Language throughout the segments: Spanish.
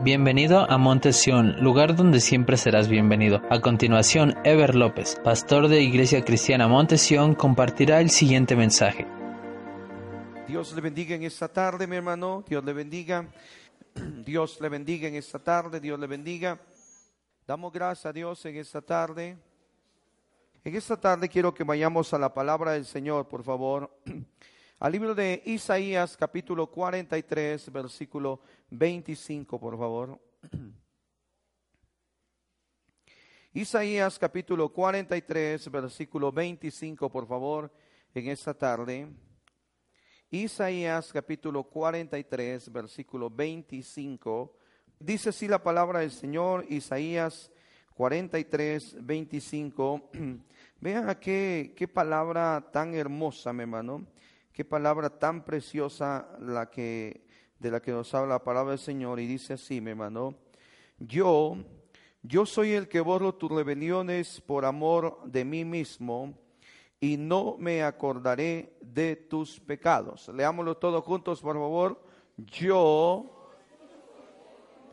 Bienvenido a Monte Sión, lugar donde siempre serás bienvenido. A continuación, Ever López, pastor de Iglesia Cristiana Monte Sión, compartirá el siguiente mensaje. Dios le bendiga en esta tarde, mi hermano. Dios le bendiga. Dios le bendiga en esta tarde. Dios le bendiga. Damos gracias a Dios en esta tarde. En esta tarde quiero que vayamos a la palabra del Señor, por favor. Al libro de Isaías, capítulo 43, versículo 25, por favor. Isaías, capítulo 43, versículo 25, por favor, en esta tarde. Isaías, capítulo 43, versículo 25. Dice así la palabra del Señor, Isaías 43, 25. Vean qué, qué palabra tan hermosa, mi hermano Qué palabra tan preciosa la que, de la que nos habla la palabra del Señor. Y dice así, mi hermano, yo, yo soy el que borro tus rebeliones por amor de mí mismo y no me acordaré de tus pecados. Leámoslo todos juntos, por favor. Yo,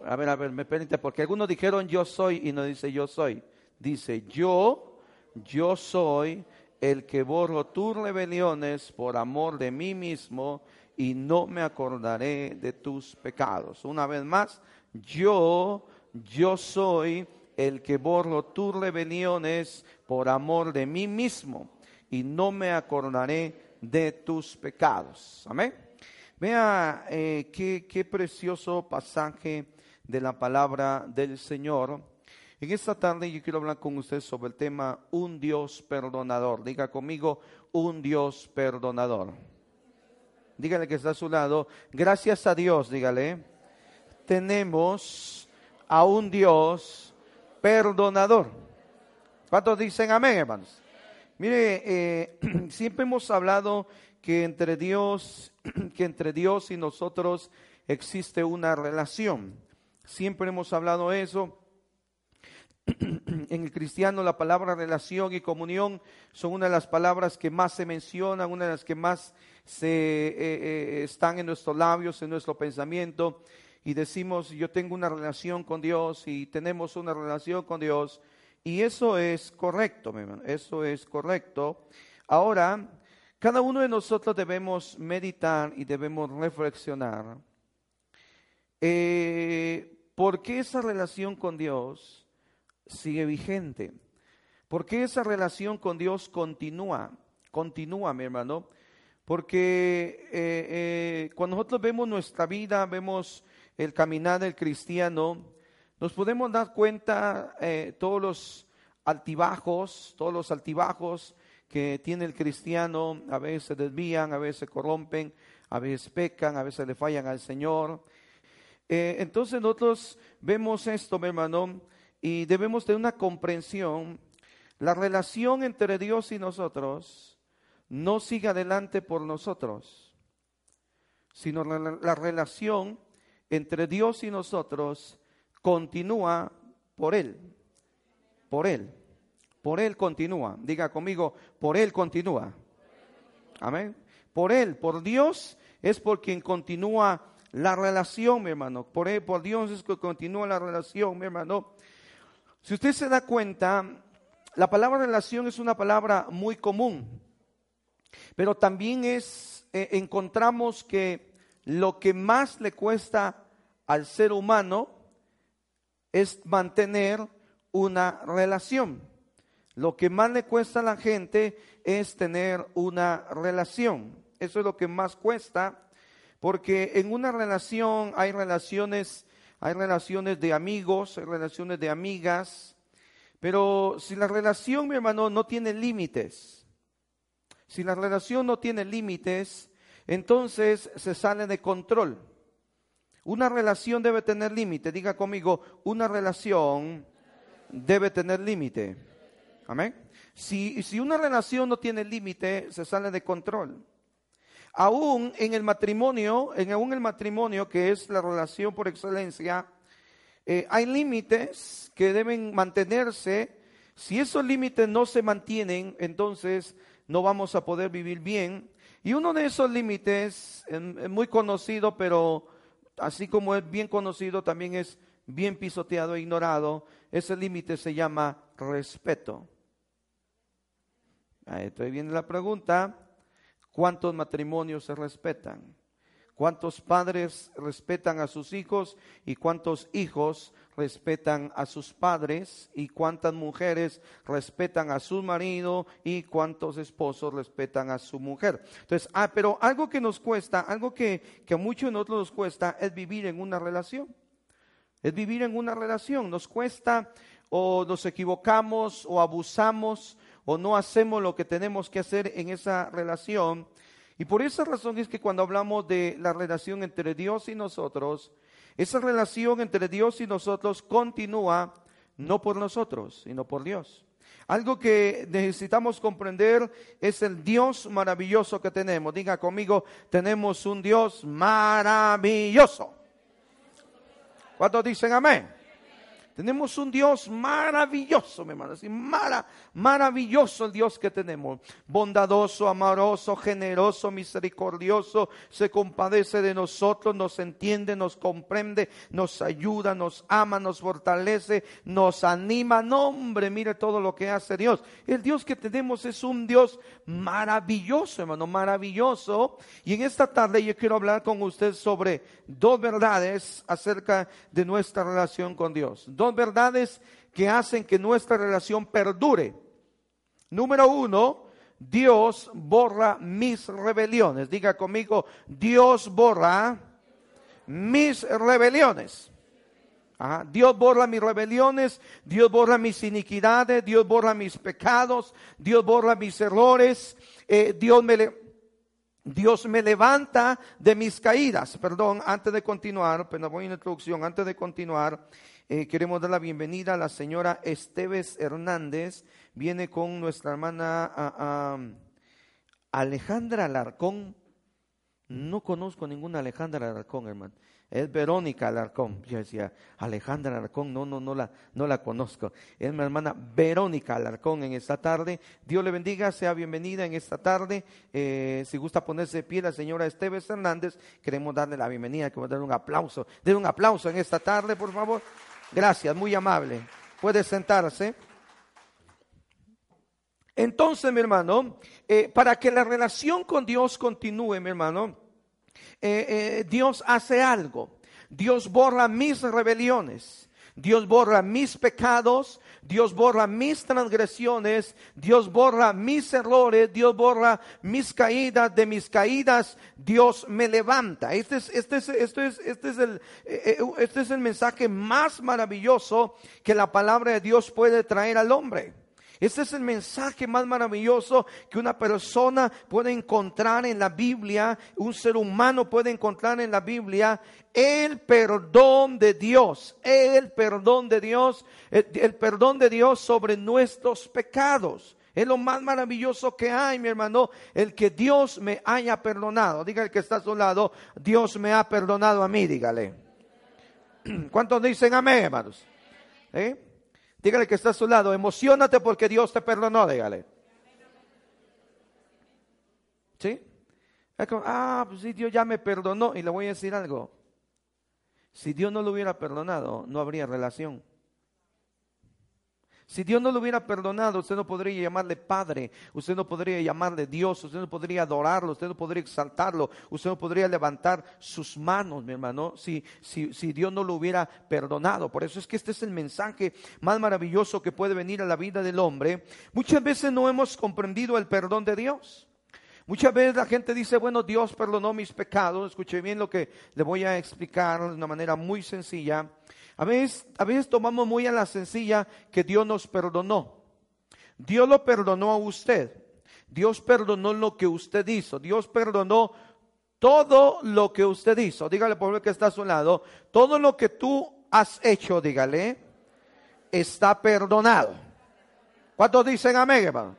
a ver, a ver, me permite, porque algunos dijeron yo soy y no dice yo soy. Dice yo, yo soy el que borro tus rebeliones por amor de mí mismo y no me acordaré de tus pecados. Una vez más, yo, yo soy el que borro tus rebeliones por amor de mí mismo y no me acordaré de tus pecados. Amén. Vea eh, qué, qué precioso pasaje de la palabra del Señor en esta tarde yo quiero hablar con usted sobre el tema un Dios perdonador. Diga conmigo, un Dios perdonador. Dígale que está a su lado. Gracias a Dios, dígale. Tenemos a un Dios perdonador. ¿Cuántos dicen amén, hermanos? Mire, eh, siempre hemos hablado que entre Dios, que entre Dios y nosotros existe una relación. Siempre hemos hablado eso en el cristiano la palabra relación y comunión son una de las palabras que más se mencionan, una de las que más se, eh, eh, están en nuestros labios, en nuestro pensamiento. Y decimos, yo tengo una relación con Dios y tenemos una relación con Dios. Y eso es correcto, mi hermano, eso es correcto. Ahora, cada uno de nosotros debemos meditar y debemos reflexionar. Eh, ¿Por qué esa relación con Dios? Sigue vigente. Porque esa relación con Dios continúa, continúa, mi hermano. Porque eh, eh, cuando nosotros vemos nuestra vida, vemos el caminar del cristiano, nos podemos dar cuenta eh, todos los altibajos, todos los altibajos que tiene el cristiano, a veces se desvían, a veces se corrompen, a veces pecan, a veces le fallan al Señor. entonces nosotros vemos esto, mi hermano, y debemos tener una comprensión. La relación entre Dios y nosotros no sigue adelante por nosotros, sino la, la relación entre Dios y nosotros continúa por Él, por Él, por Él continúa. Diga conmigo, por Él continúa. Amén. Por Él, por Dios es por quien continúa la relación, mi hermano. Por Él, por Dios es que continúa la relación, mi hermano. Si usted se da cuenta, la palabra relación es una palabra muy común, pero también es, eh, encontramos que lo que más le cuesta al ser humano es mantener una relación. Lo que más le cuesta a la gente es tener una relación. Eso es lo que más cuesta, porque en una relación hay relaciones hay relaciones de amigos, hay relaciones de amigas, pero si la relación, mi hermano, no tiene límites, si la relación no tiene límites, entonces se sale de control. Una relación debe tener límite. Diga conmigo, una relación debe tener límite. Amén. Si, si una relación no tiene límite, se sale de control. Aún en el matrimonio, en aún el matrimonio que es la relación por excelencia, eh, hay límites que deben mantenerse. Si esos límites no se mantienen, entonces no vamos a poder vivir bien. Y uno de esos límites, muy conocido, pero así como es bien conocido, también es bien pisoteado e ignorado. Ese límite se llama respeto. Ahí viene la pregunta, ¿cuántos matrimonios se respetan? ¿Cuántos padres respetan a sus hijos y cuántos hijos respetan a sus padres y cuántas mujeres respetan a su marido y cuántos esposos respetan a su mujer? Entonces, ah, pero algo que nos cuesta, algo que, que a muchos de nosotros nos cuesta es vivir en una relación. Es vivir en una relación. Nos cuesta o nos equivocamos o abusamos o no hacemos lo que tenemos que hacer en esa relación y por esa razón es que cuando hablamos de la relación entre Dios y nosotros, esa relación entre Dios y nosotros continúa no por nosotros, sino por Dios. Algo que necesitamos comprender es el Dios maravilloso que tenemos. Diga conmigo, tenemos un Dios maravilloso. ¿Cuántos dicen amén? Tenemos un Dios maravilloso, mi hermano. Así, maravilloso el Dios que tenemos. Bondadoso, amoroso, generoso, misericordioso. Se compadece de nosotros, nos entiende, nos comprende, nos ayuda, nos ama, nos fortalece, nos anima. No, hombre, mire todo lo que hace Dios. El Dios que tenemos es un Dios maravilloso, hermano, maravilloso. Y en esta tarde yo quiero hablar con usted sobre dos verdades acerca de nuestra relación con Dios verdades que hacen que nuestra relación perdure. Número uno, Dios borra mis rebeliones. Diga conmigo, Dios borra mis rebeliones. Dios borra mis rebeliones, Dios borra mis iniquidades, Dios borra mis pecados, Dios borra mis errores, eh, Dios me, Dios me levanta de mis caídas. Perdón, antes de continuar, pero voy en introducción, antes de continuar, eh, queremos dar la bienvenida a la señora Esteves Hernández. Viene con nuestra hermana Alejandra Alarcón. No conozco ninguna Alejandra Alarcón, hermano. Es Verónica Alarcón. Yo decía, Alejandra Alarcón, no, no, no la, no la conozco. Es mi hermana Verónica Alarcón en esta tarde. Dios le bendiga, sea bienvenida en esta tarde. Eh, si gusta ponerse de pie la señora Esteves Hernández, queremos darle la bienvenida, queremos darle un aplauso. Den un aplauso en esta tarde, por favor. Gracias, muy amable. Puede sentarse. Entonces, mi hermano, eh, para que la relación con Dios continúe, mi hermano, eh, eh, Dios hace algo. Dios borra mis rebeliones. Dios borra mis pecados, Dios borra mis transgresiones, Dios borra mis errores, Dios borra mis caídas, de mis caídas Dios me levanta. Este es, este es, este es, este es, el, eh, eh, este es el mensaje más maravilloso que la palabra de Dios puede traer al hombre. Este es el mensaje más maravilloso que una persona puede encontrar en la Biblia, un ser humano puede encontrar en la Biblia, el perdón de Dios, el perdón de Dios, el, perdón de Dios sobre nuestros pecados. Es lo más maravilloso que hay, mi hermano, el que Dios me haya perdonado. Diga el que está a su lado, Dios me ha perdonado a mí, dígale. ¿Cuántos dicen amén, hermanos? ¿Eh? Dígale que está a su lado, emocionate porque Dios te perdonó, dígale. ¿Sí? ah, pues sí, Dios ya me perdonó. Y le voy a decir algo. Si Dios no lo hubiera perdonado, no habría relación. Si Dios no lo hubiera perdonado, usted no podría llamarle Padre, usted no podría llamarle Dios, usted no podría adorarlo, usted no podría exaltarlo, usted no podría levantar sus manos, mi hermano, si, si, si Dios no lo hubiera perdonado. Por eso es que este es el mensaje más maravilloso que puede venir a la vida del hombre. Muchas veces no hemos comprendido el perdón de Dios. Muchas veces la gente dice, bueno, Dios perdonó mis pecados. Escuche bien lo que le voy a explicar de una manera muy sencilla. A veces, a veces tomamos muy a la sencilla que Dios nos perdonó. Dios lo perdonó a usted. Dios perdonó lo que usted hizo. Dios perdonó todo lo que usted hizo. Dígale por el que está a su lado. Todo lo que tú has hecho, dígale, está perdonado. ¿Cuántos dicen amén, hermano?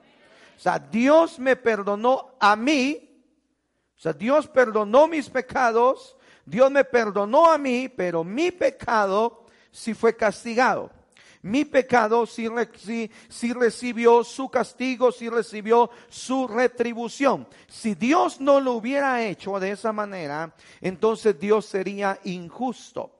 O sea, Dios me perdonó a mí. O sea, Dios perdonó mis pecados. Dios me perdonó a mí, pero mi pecado si fue castigado. mi pecado, si, recibió su castigo, si recibió su retribución. Si Dios no lo hubiera hecho de esa manera, entonces Dios sería injusto.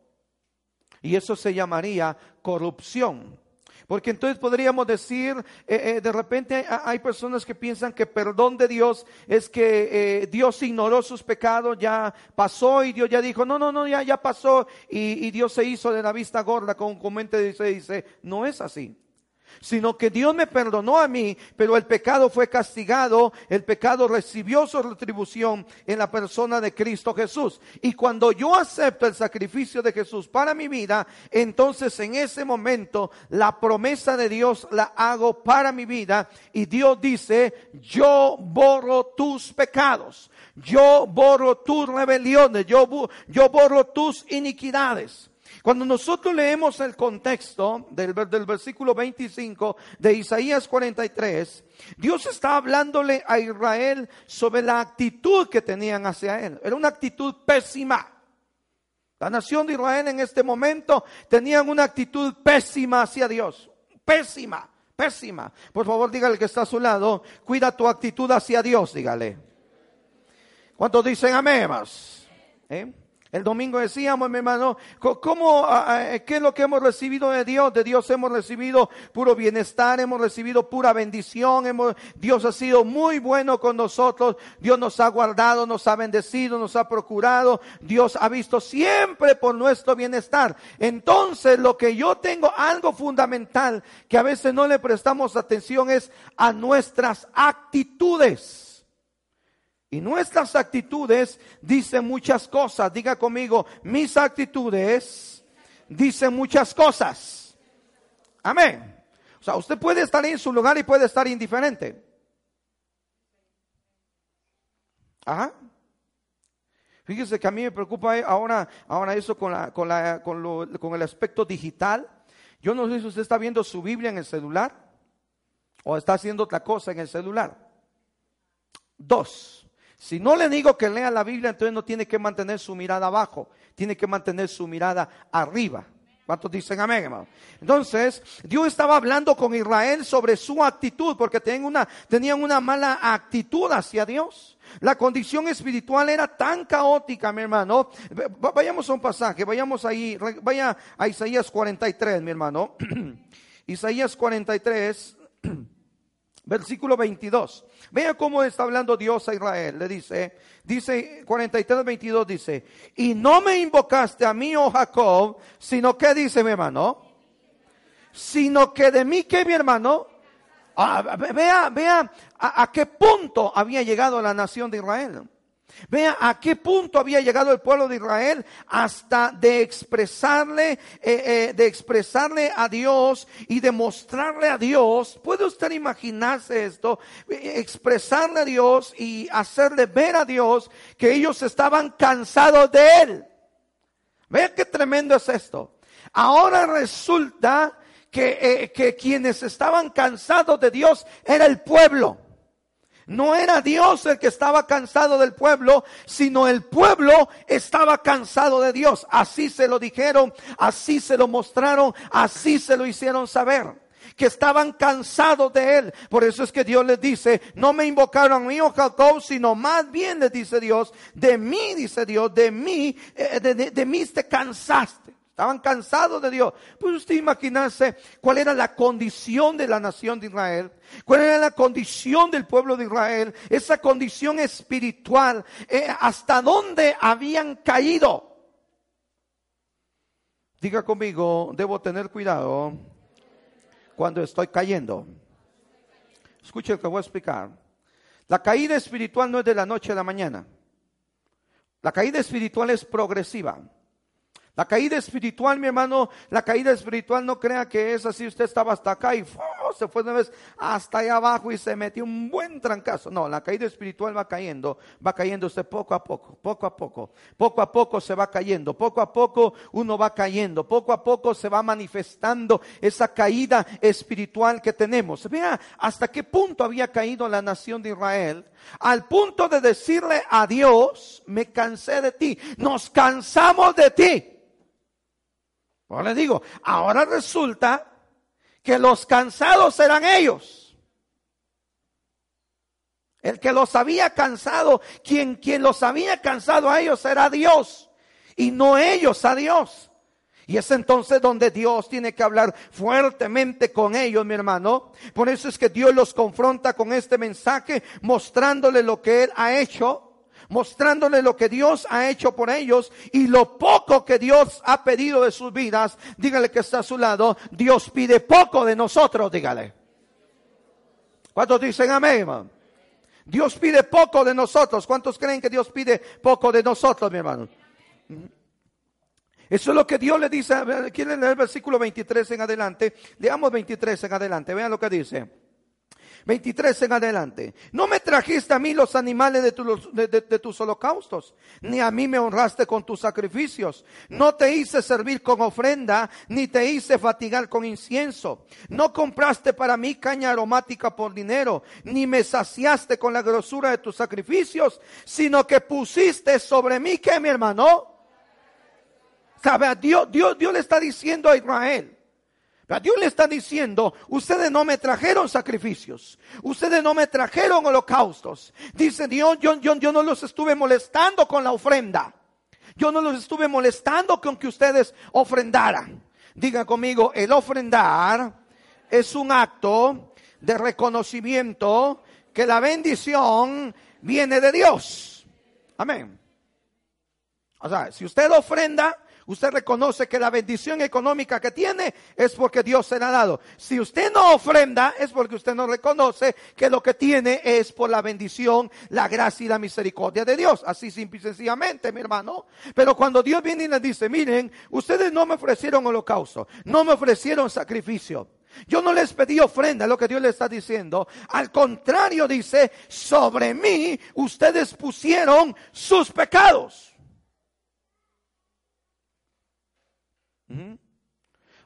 Y eso se llamaría corrupción. Porque entonces podríamos decir, eh, eh, de repente hay personas que piensan que perdón de Dios es que eh, Dios ignoró sus pecados, ya pasó y Dios ya dijo, no, no, no, ya, ya pasó y, Dios se hizo de la vista gorda con un mente dice, dice, no es así sino que Dios me perdonó a mí, pero el pecado fue castigado, el pecado recibió su retribución en la persona de Cristo Jesús. Y cuando yo acepto el sacrificio de Jesús para mi vida, entonces en ese momento la promesa de Dios la hago para mi vida y Dios dice, yo borro tus pecados, yo borro tus rebeliones, yo, yo borro tus iniquidades. Cuando nosotros leemos el contexto del, versículo 25 de Isaías 43, Dios está hablándole a Israel sobre la actitud que tenían hacia él. Era una actitud pésima. La nación de Israel en este momento tenían una actitud pésima hacia Dios. Pésima, pésima. Por favor, dígale que está a su lado, cuida tu actitud hacia Dios, dígale. ¿Cuántos dicen amén? ¿Eh? El domingo decíamos, mi hermano, ¿cómo, ¿qué es lo que hemos recibido de Dios? De Dios hemos recibido puro bienestar, hemos recibido pura bendición, hemos, Dios ha sido muy bueno con nosotros, Dios nos ha guardado, nos ha bendecido, nos ha procurado, Dios ha visto siempre por nuestro bienestar. Entonces, lo que yo tengo, algo fundamental que a veces no le prestamos atención es a nuestras actitudes. Y nuestras actitudes dicen muchas cosas. Diga conmigo, mis actitudes dicen muchas cosas. Amén. O sea, usted puede estar en su lugar y puede estar indiferente. Ajá. Fíjese que a mí me preocupa ahora, ahora eso con, la, con, la, con, lo, con el aspecto digital. Yo no sé si usted está viendo su Biblia en el celular o está haciendo otra cosa en el celular. Dos. Si no le digo que lea la Biblia, entonces no tiene que mantener su mirada abajo, tiene que mantener su mirada arriba. ¿Cuántos dicen amén, hermano? Entonces, Dios estaba hablando con Israel sobre su actitud, porque tenían una, tenían una mala actitud hacia Dios. La condición espiritual era tan caótica, mi hermano. Vayamos a un pasaje, vayamos ahí, vaya a Isaías 43, mi hermano. Isaías 43. Versículo 22. Vea cómo está hablando Dios a Israel. Le dice, dice 43, 22 dice, y no me invocaste a mí, oh Jacob, sino que dice mi hermano, sino que de mí que mi hermano, ah, vea, vea a qué punto había llegado la nación de Israel. Vea a qué punto había llegado el pueblo de Israel hasta de expresarle, eh, eh, de expresarle a Dios y demostrarle a Dios. ¿Puede usted imaginarse esto? Expresarle a Dios y hacerle ver a Dios que ellos estaban cansados de Él. Vea qué tremendo es esto. Ahora resulta que, eh, que quienes estaban cansados de Dios era el pueblo. No era Dios el que estaba cansado del pueblo, sino el pueblo estaba cansado de Dios. Así se lo dijeron, así se lo mostraron, así se lo hicieron saber que estaban cansados de él. Por eso es que Dios les dice, no me invocaron a mí, oh Jacob, sino más bien les dice Dios, de mí, dice Dios, de mí, eh, de, de mí te cansaste. Estaban cansados de Dios. ¿Puede usted imaginarse cuál era la condición de la nación de Israel? ¿Cuál era la condición del pueblo de Israel? Esa condición espiritual. Eh, ¿Hasta dónde habían caído? Diga conmigo, debo tener cuidado cuando estoy cayendo. Escuche lo que voy a explicar. La caída espiritual no es de la noche a la mañana. La caída espiritual es progresiva. La caída espiritual, mi hermano, la caída espiritual no crea que es así, usted estaba hasta acá y se fue una vez hasta allá abajo y se metió un buen trancazo. No, la caída espiritual va cayendo, va cayendo usted poco a poco, poco a poco, poco a poco se va cayendo, poco a poco uno va cayendo, poco a poco se va manifestando esa caída espiritual que tenemos. Vea hasta qué punto había caído la nación de Israel, al punto de decirle a Dios, me cansé de ti, nos cansamos de ti. Ahora le digo, ahora resulta que los cansados eran ellos. El que los había cansado, quien, quien los había cansado a ellos era Dios y no ellos a Dios. Y es entonces donde Dios tiene que hablar fuertemente con ellos, mi hermano. Por eso es que Dios los confronta con este mensaje, mostrándole lo que Él ha hecho mostrándole lo que Dios ha hecho por ellos y lo poco que Dios ha pedido de sus vidas. Dígale que está a su lado. Dios pide poco de nosotros, dígale. ¿Cuántos dicen amén, hermano? Dios pide poco de nosotros. ¿Cuántos creen que Dios pide poco de nosotros, mi hermano? Eso es lo que Dios le dice. ¿Quieren leer el versículo 23 en adelante? Leamos 23 en adelante. Vean lo que dice. 23 en adelante. No me trajiste a mí los animales de, de, tus holocaustos, ni a mí me honraste con tus sacrificios. No te hice servir con ofrenda, ni te hice fatigar con incienso. No compraste para mí caña aromática por dinero, ni me saciaste con la grosura de tus sacrificios, sino que pusiste sobre mí, que mi hermano? ¿Sabe? Dios, Dios, Dios le está diciendo a Israel, Dios le está diciendo, ustedes no me trajeron sacrificios, ustedes no me trajeron holocaustos. Dice Dios, yo, yo, yo no los estuve molestando con la ofrenda. Yo no los estuve molestando con que ustedes ofrendaran. Diga conmigo, el ofrendar es un acto de reconocimiento que la bendición viene de Dios. Amén. O sea, si usted ofrenda, usted reconoce que la bendición económica que tiene es porque Dios se la ha dado. Si usted no ofrenda, es porque usted no reconoce que lo que tiene es por la bendición, la gracia y la misericordia de Dios. Así simple y sencillamente, mi hermano. Pero cuando Dios viene y le dice, miren, ustedes no me ofrecieron holocausto, no me ofrecieron sacrificio. Yo no les pedí ofrenda, lo que Dios le está diciendo. Al contrario, dice, sobre mí ustedes pusieron sus pecados.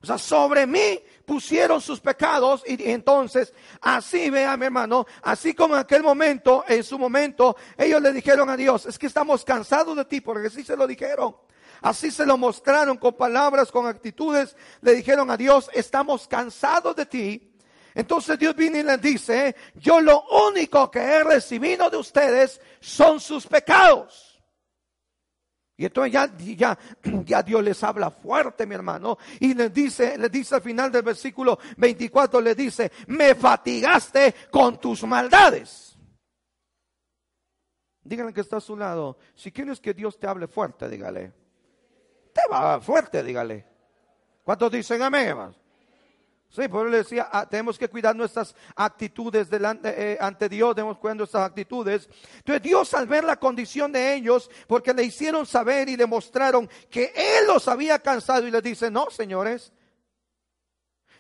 O sea, sobre mí pusieron sus pecados y entonces así vea mi hermano, así como en aquel momento, en su momento, ellos le dijeron a Dios, es que estamos cansados de ti, porque así se lo dijeron. Así se lo mostraron con palabras, con actitudes, le dijeron a Dios, estamos cansados de ti. Entonces Dios viene y les dice, yo lo único que he recibido de ustedes son sus pecados. Y entonces ya, ya, ya, Dios les habla fuerte, mi hermano. Y les dice, les dice al final del versículo 24, le dice, me fatigaste con tus maldades. Díganle que está a su lado. Si quieres que Dios te hable fuerte, dígale. Te va fuerte, dígale. ¿Cuántos dicen amén, hermanos? Sí, por le decía, ah, tenemos que cuidar nuestras actitudes delante, eh, ante Dios, debemos cuidar nuestras actitudes. Entonces Dios al ver la condición de ellos, porque le hicieron saber y le mostraron que Él los había cansado y les dice, no, señores,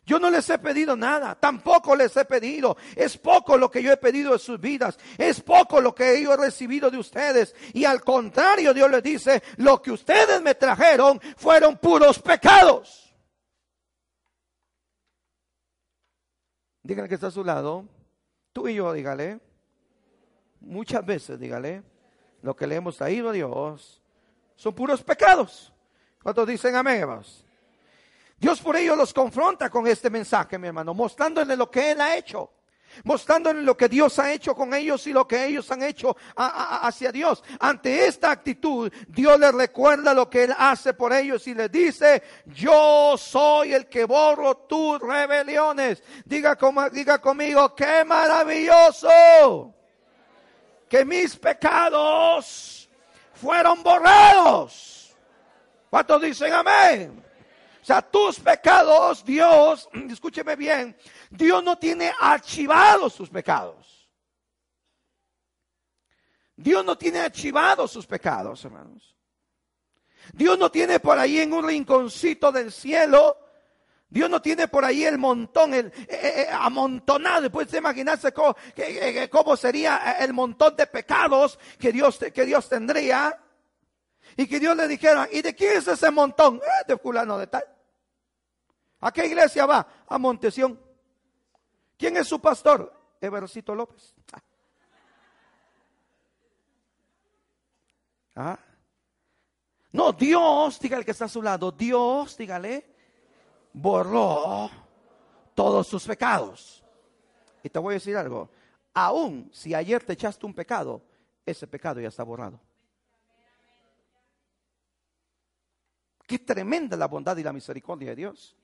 yo no les he pedido nada, tampoco les he pedido. Es poco lo que yo he pedido de sus vidas, es poco lo que yo he recibido de ustedes. Y al contrario, Dios les dice, lo que ustedes me trajeron fueron puros pecados. Dígale que está a su lado. Tú y yo, dígale. Muchas veces, dígale. Lo que le hemos traído a Dios son puros pecados. ¿Cuántos dicen amén, hermanos? Dios por ello los confronta con este mensaje, mi hermano, mostrándole lo que Él ha hecho mostrándoles lo que Dios ha hecho con ellos y lo que ellos han hecho hacia Dios. Ante esta actitud, Dios les recuerda lo que Él hace por ellos y les dice, yo soy el que borro tus rebeliones. Diga, diga conmigo, qué maravilloso que mis pecados fueron borrados. ¿Cuántos dicen amén? Sea, tus pecados, Dios, escúcheme bien, Dios no tiene archivados sus pecados. Dios no tiene archivados sus pecados, hermanos. Dios no tiene por ahí en un rinconcito del cielo. Dios no tiene por ahí el montón, el eh, eh, eh, amontonado. Puede imaginarse cómo, cómo, sería el montón de pecados que Dios, que Dios tendría. Y que Dios le dijera, ¿y de quién es ese montón? de fulano de tal. ¿A qué iglesia va? A Montesión. ¿Quién es su pastor? Evercito López. ¿Ah? No, Dios, dígale que está a su lado, Dios, dígale, borró todos sus pecados. Y te voy a decir algo, aún si ayer te echaste un pecado, ese pecado ya está borrado. Qué tremenda la bondad y la misericordia de Dios.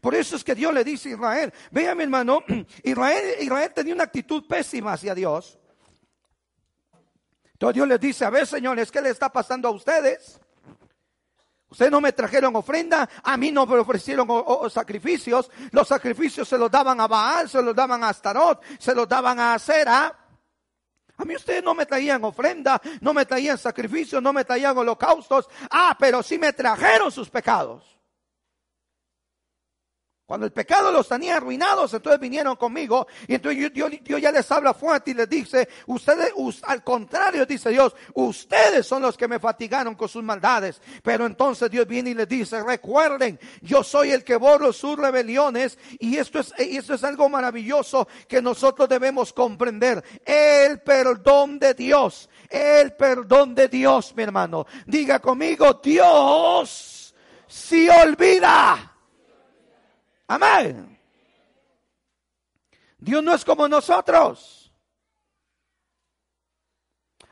Por eso es que Dios le dice a Israel, vea mi hermano, Israel, Israel tenía una actitud pésima hacia Dios. Entonces Dios les dice, a ver señores, ¿qué le está pasando a ustedes? Ustedes no me trajeron ofrenda, a mí no me ofrecieron sacrificios. Los sacrificios se los daban a Baal, se los daban a Astarot, se los daban a Acera. A mí ustedes no me traían ofrenda, no me traían sacrificios, no me traían holocaustos. Ah, pero sí me trajeron sus pecados. Cuando el pecado los tenía arruinados, entonces vinieron conmigo y entonces Dios, ya les habla fuerte y les dice, ustedes, al contrario, dice Dios, ustedes son los que me fatigaron con sus maldades. Pero entonces Dios viene y les dice, recuerden, yo soy el que borro sus rebeliones y esto es, y esto es algo maravilloso que nosotros debemos comprender. El perdón de Dios, el perdón de Dios, mi hermano. Diga conmigo, Dios si olvida. Amén. Dios no es como nosotros.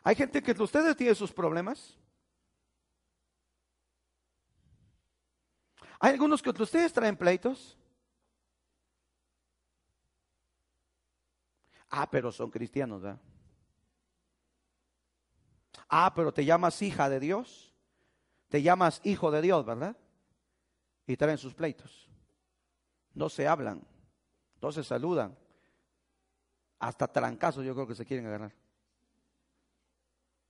Hay gente que ustedes tienen sus problemas. Hay algunos que ustedes traen pleitos. Ah, pero son cristianos, ¿verdad? Ah, pero te llamas hija de Dios. Te llamas hijo de Dios, ¿verdad? Y traen sus pleitos no se hablan, no se saludan. Hasta trancazos yo creo que se quieren agarrar.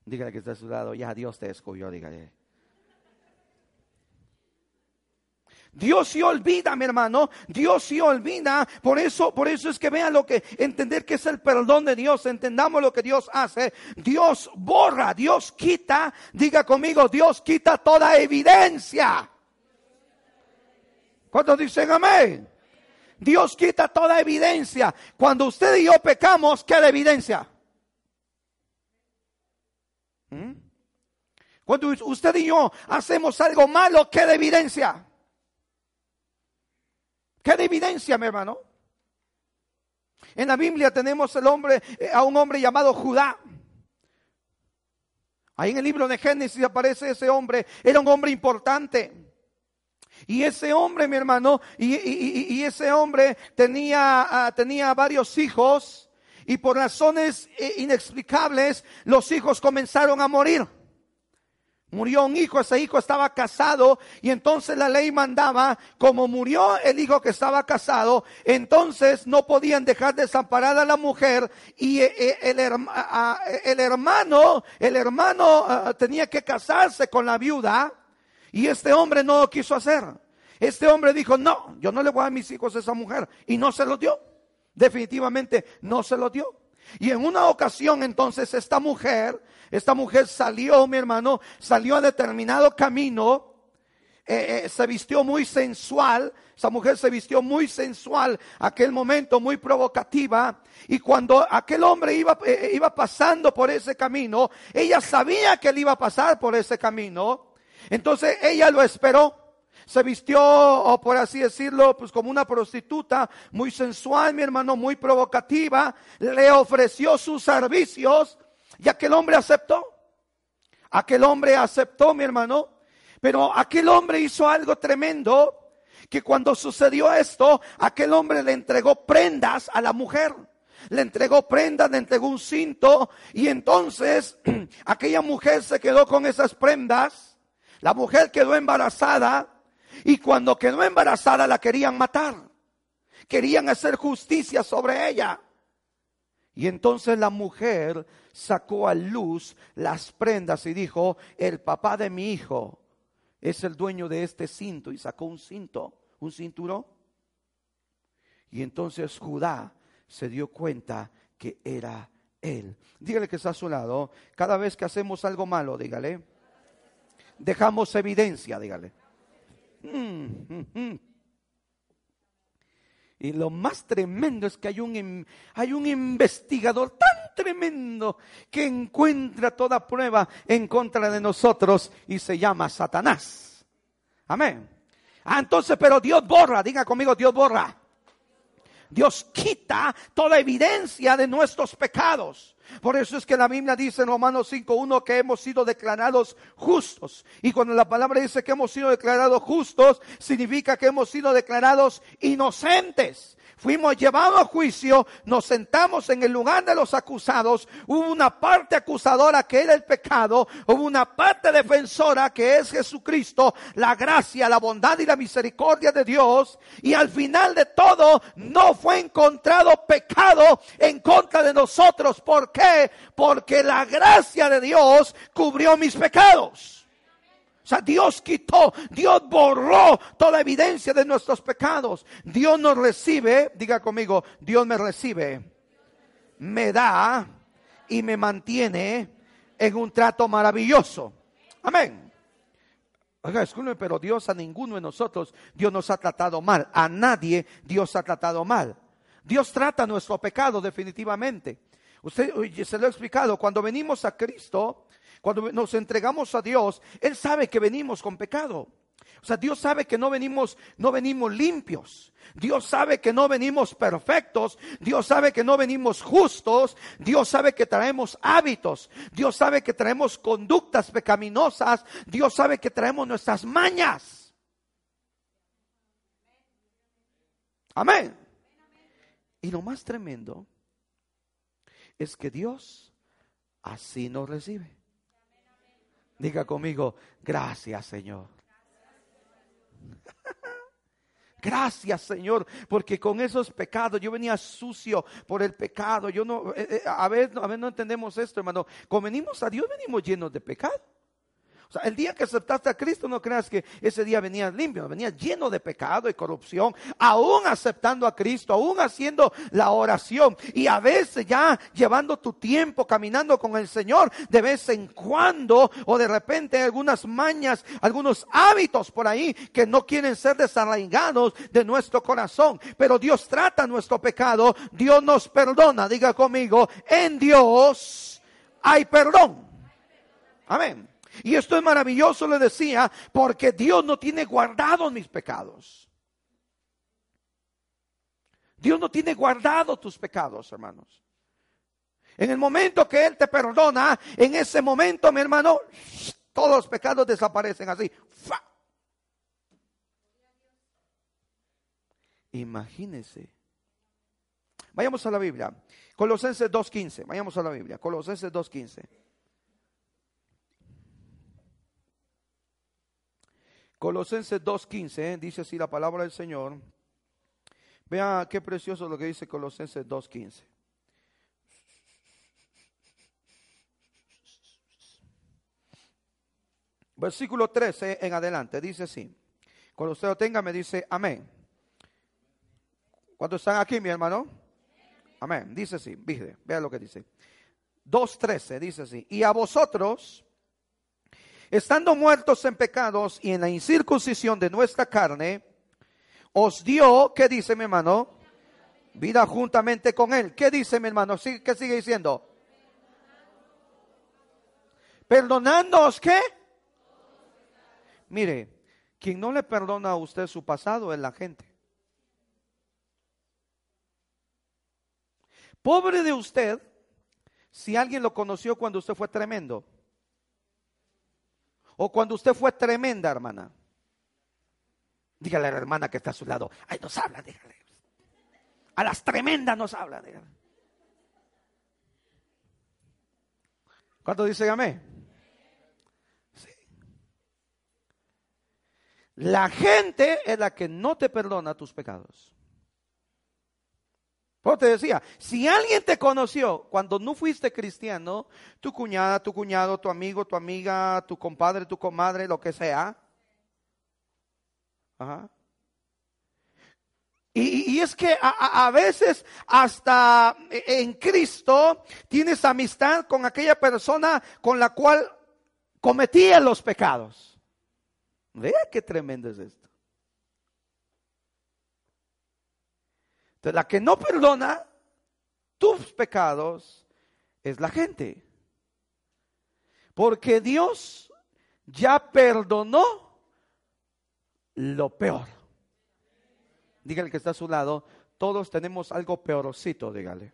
Dígale que está a su lado, ya Dios te escogió, dígale. Dios se olvida, mi hermano. Dios se olvida. Por eso, por eso es que vean lo que, entender que es el perdón de Dios. Entendamos lo que Dios hace. Dios borra, Dios quita. Diga conmigo, Dios quita toda evidencia. ¿Cuántos dicen amén? Dios quita toda evidencia. Cuando usted y yo pecamos, ¿qué evidencia? ¿Mm? Cuando usted y yo hacemos algo malo, ¿qué de evidencia? ¿Qué de evidencia, mi hermano? En la Biblia tenemos el hombre, eh, a un hombre llamado Judá. Ahí en el libro de Génesis aparece ese hombre. Era un hombre importante. Y ese hombre, mi hermano, y, ese hombre tenía, ah, tenía varios hijos y por razones eh, inexplicables los hijos comenzaron a morir. Murió un hijo, ese hijo estaba casado y entonces la ley mandaba, como murió el hijo que estaba casado, entonces no podían dejar desamparada a la mujer y eh, eh, el, el hermano, el hermano ah, tenía que casarse con la viuda y este hombre no lo quiso hacer. Este hombre dijo, no, yo no le voy a dar mis hijos a esa mujer. Y no se lo dio. Definitivamente no se lo dio. Y en una ocasión entonces esta mujer, esta mujer salió, mi hermano, salió a determinado camino, eh, eh, se vistió muy sensual, esa mujer se vistió muy sensual, aquel momento muy provocativa, y cuando aquel hombre iba, eh, iba pasando por ese camino, ella sabía que él iba a pasar por ese camino, entonces ella lo esperó. Se vistió, o por así decirlo, pues como una prostituta, muy sensual, mi hermano, muy provocativa. Le ofreció sus servicios y aquel hombre aceptó. Aquel hombre aceptó, mi hermano. Pero aquel hombre hizo algo tremendo, que cuando sucedió esto, aquel hombre le entregó prendas a la mujer le entregó prendas, le entregó un cinto y entonces aquella mujer se quedó con esas prendas la mujer quedó embarazada y cuando quedó embarazada la querían matar. Querían hacer justicia sobre ella. Y entonces la mujer sacó a luz las prendas y dijo, el papá de mi hijo es el dueño de este cinto. Y sacó un cinto, un cinturón. Y entonces Judá se dio cuenta que era él. Dígale que está a su lado. Cada vez que hacemos algo malo, dígale dejamos evidencia, dígale. Y lo más tremendo es que hay un, hay un investigador tan tremendo que encuentra toda prueba en contra de nosotros y se llama Satanás. Amén. Ah, entonces, pero Dios borra, diga conmigo, Dios borra. Dios quita toda evidencia de nuestros pecados. Por eso es que la Biblia dice en Romanos 5.1 que hemos sido declarados justos. Y cuando la palabra dice que hemos sido declarados justos, significa que hemos sido declarados inocentes. Fuimos llevados a juicio, nos sentamos en el lugar de los acusados, hubo una parte acusadora que era el pecado, hubo una parte defensora que es Jesucristo, la gracia, la bondad y la misericordia de Dios, y al final de todo no fue encontrado pecado en contra de nosotros. ¿Por qué? Porque la gracia de Dios cubrió mis pecados. O sea, Dios quitó, Dios borró toda evidencia de nuestros pecados. Dios nos recibe, diga conmigo, Dios me recibe, me da y me mantiene en un trato maravilloso. Amén. Oiga, pero Dios a ninguno de nosotros, Dios nos ha tratado mal. A nadie Dios ha tratado mal. Dios trata nuestro pecado definitivamente. Usted se lo he explicado, cuando venimos a Cristo, cuando nos entregamos a Dios, Él sabe que venimos con pecado. O sea, Dios sabe que no venimos, no venimos limpios. Dios sabe que no venimos perfectos. Dios sabe que no venimos justos. Dios sabe que traemos hábitos. Dios sabe que traemos conductas pecaminosas. Dios sabe que traemos nuestras mañas. Amén. Y lo más tremendo es que Dios así nos recibe. Diga conmigo, gracias Señor. Gracias, Señor, porque con esos pecados yo venía sucio por el pecado. Yo no, eh, eh, a veces, a veces no entendemos esto, hermano. Como venimos a Dios, venimos llenos de pecado el día que aceptaste a Cristo, no creas que ese día venías limpio, venías lleno de pecado y corrupción, aún aceptando a Cristo, aún haciendo la oración y a veces ya llevando tu tiempo caminando con el Señor de vez en cuando o de repente algunas mañas, algunos hábitos por ahí que no quieren ser desarraigados de nuestro corazón. Pero Dios trata nuestro pecado, Dios nos perdona, diga conmigo, en Dios hay perdón. Amén. Y esto es maravilloso, le decía, porque Dios no tiene guardados mis pecados. Dios no tiene guardado tus pecados, hermanos. En el momento que Él te perdona, en ese momento, mi hermano, todos los pecados desaparecen así. Imagínese. Vayamos a la Biblia. Colosenses 2.15. Vayamos a la Biblia. Colosenses 2.15. Colosenses 2.15, ¿eh? dice así la palabra del Señor. Vean qué precioso lo que dice Colosenses 2.15. Versículo 13 en adelante, dice así. Cuando usted lo tenga, me dice amén. ¿Cuántos están aquí, mi hermano? Amén. Dice así, vea lo que dice. 2.13 dice así. Y a vosotros estando muertos en pecados y en la incircuncisión de nuestra carne, os dio, ¿qué dice mi hermano? Vida juntamente con él. ¿Qué dice mi hermano? ¿Qué sigue diciendo? Perdonándoos qué? Mire, quien no le perdona a usted su pasado es la gente. Pobre de usted si alguien lo conoció cuando usted fue tremendo. O cuando usted fue tremenda, hermana. Dígale a la hermana que está a su lado. Ay, nos habla, dígale. A las tremendas nos habla, dígale. ¿Cuánto dice amén? Sí. La gente es la que no te perdona tus pecados. Pues te decía, si alguien te conoció cuando no fuiste cristiano, tu cuñada, tu cuñado, tu amigo, tu amiga, tu compadre, tu comadre, lo que sea. Y, es que a, a, veces hasta en Cristo tienes amistad con aquella persona con la cual cometía los pecados. Vea qué tremendo es esto. La que no perdona tus pecados es la gente. Porque Dios ya perdonó lo peor. Dígale que está a su lado, todos tenemos algo peorcito, dígale.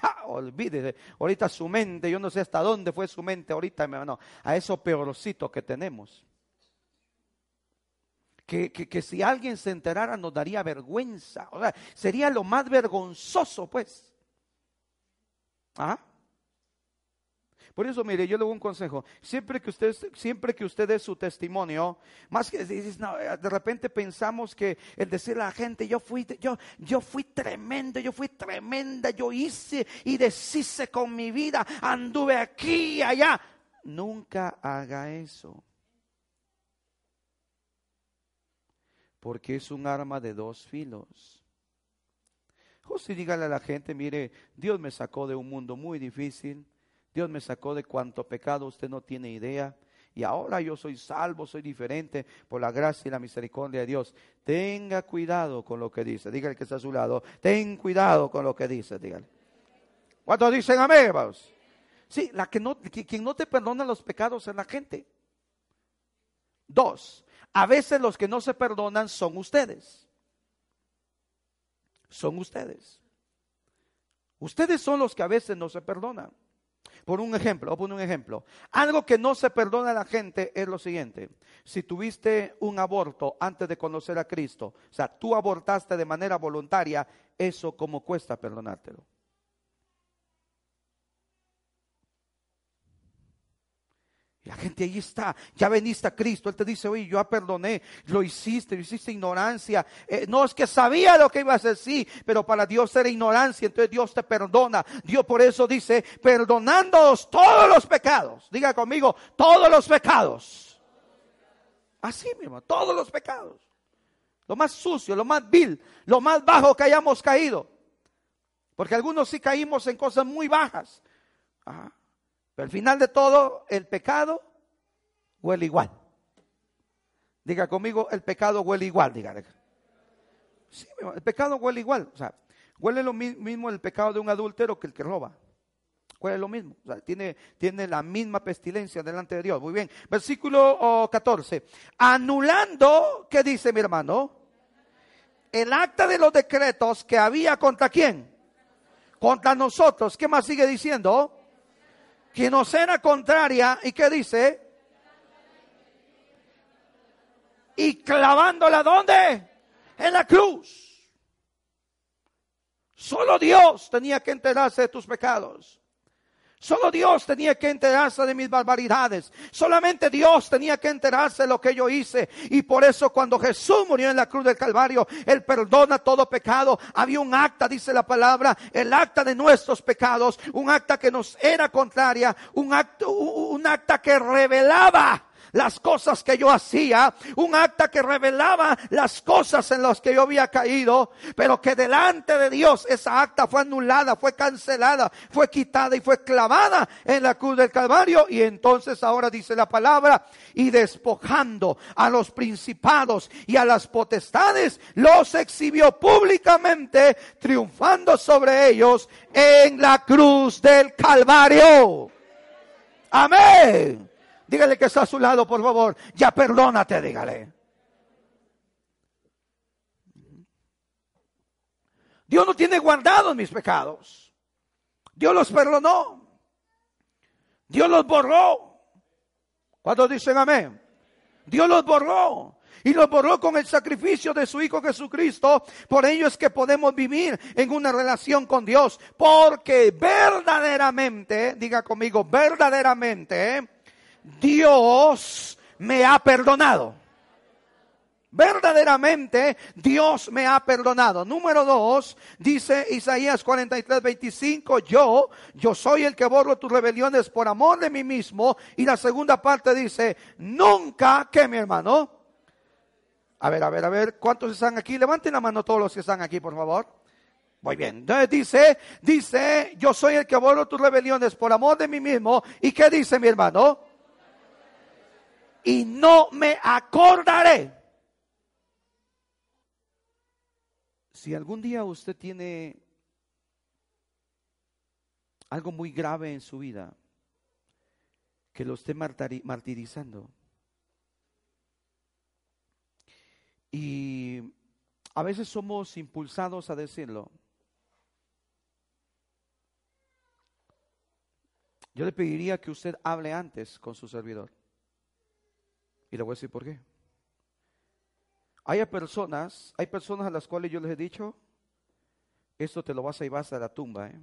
Ja, olvídese, ahorita su mente, yo no sé hasta dónde fue su mente ahorita, no, a eso peorcito que tenemos. Que, que, que, si alguien se enterara nos daría vergüenza. O sea, sería lo más vergonzoso, pues. ¿Ah? Por eso, mire, yo le doy un consejo. Siempre que usted, siempre que usted dé su testimonio, más que de repente pensamos que el decirle a la gente, yo fui, yo, yo fui tremendo, yo fui tremenda, yo hice y deshice con mi vida, anduve aquí y allá. Nunca haga eso. Porque es un arma de dos filos. José, dígale a la gente, mire, Dios me sacó de un mundo muy difícil Dios me sacó de cuanto pecado usted no tiene idea. Y ahora yo soy salvo, soy diferente por la gracia y la misericordia de Dios. Tenga cuidado con lo que dice. Dígale que está a su lado. Ten cuidado con lo que dice. Dígale. ¿Cuántos dicen amén, hermanos? Sí, la que no, quien no te perdona los pecados es la gente. Dos, a veces los que no se perdonan son ustedes. Son ustedes. Ustedes son los que a veces no se perdonan. Por un ejemplo, voy a poner un ejemplo. Algo que no se perdona a la gente es lo siguiente. Si tuviste un aborto antes de conocer a Cristo, o sea, tú abortaste de manera voluntaria, eso como cuesta perdonártelo. La gente ahí está, ya veniste a Cristo, Él te dice, oye, yo perdoné, lo hiciste, lo hiciste ignorancia. Eh, no es que sabía lo que ibas a decir, pero para Dios era ignorancia, entonces Dios te perdona. Dios por eso dice, perdonándoos todos los pecados. Diga conmigo, todos los pecados. Así mismo, todos los pecados. Lo más sucio, lo más vil, lo más bajo que hayamos caído. Porque algunos sí caímos en cosas muy bajas. Ajá. Pero al final de todo, el pecado huele igual. Diga conmigo, el pecado huele igual, dígale. Sí, el pecado huele igual. O sea, huele lo mismo el pecado de un adúltero que el que roba. Huele lo mismo. O sea, tiene, tiene la misma pestilencia delante de Dios. Muy bien. Versículo 14. Anulando, ¿qué dice mi hermano? El acta de los decretos que había contra quién? Contra nosotros. ¿Qué más sigue diciendo? Era contraria, ¿y qué dice? Y clavándola ¿dónde? En la cruz. Solo Dios tenía que enterarse de tus pecados. Solo Dios tenía que enterarse de mis barbaridades. Solamente Dios tenía que enterarse de lo que yo hice. Y por eso cuando Jesús murió en la cruz del Calvario, Él perdona todo pecado. Había un acta, dice la palabra, el acta de nuestros pecados. Un acta que nos era contraria. Un acta, un acta que revelaba las cosas que yo hacía, un acta que revelaba las cosas en las que yo había caído, pero que delante de Dios esa acta fue anulada, fue cancelada, fue quitada y fue clavada en la cruz del Calvario. Y entonces ahora dice la palabra, y despojando a los principados y a las potestades, los exhibió públicamente, triunfando sobre ellos en la cruz del Calvario. Amén. Dígale que está a su lado, por favor. Ya perdónate, dígale. Dios no tiene guardados mis pecados. Dios los perdonó. Dios los borró. ¿Cuántos dicen amén? Dios los borró. Y los borró con el sacrificio de su Hijo Jesucristo. Por ello es que podemos vivir en una relación con Dios. Porque verdaderamente, diga conmigo, verdaderamente, Dios me ha perdonado. Verdaderamente Dios me ha perdonado. Número dos, dice Isaías 43, 25, yo, yo soy el que borro tus rebeliones por amor de mí mismo. Y la segunda parte dice, nunca, que mi hermano? A ver, a ver, a ver, ¿cuántos están aquí? Levanten la mano todos los que están aquí, por favor. Muy bien. Entonces dice, dice, yo soy el que borro tus rebeliones por amor de mí mismo. ¿Y qué dice mi hermano? Y no me acordaré. Si algún día usted tiene algo muy grave en su vida, que lo esté martirizando, y A veces somos impulsados a decirlo. Yo le pediría que usted hable antes con su servidor. Y le voy a decir por qué. Hay personas, hay personas a las cuales yo les he dicho, esto te lo vas a llevar hasta la tumba. ¿eh?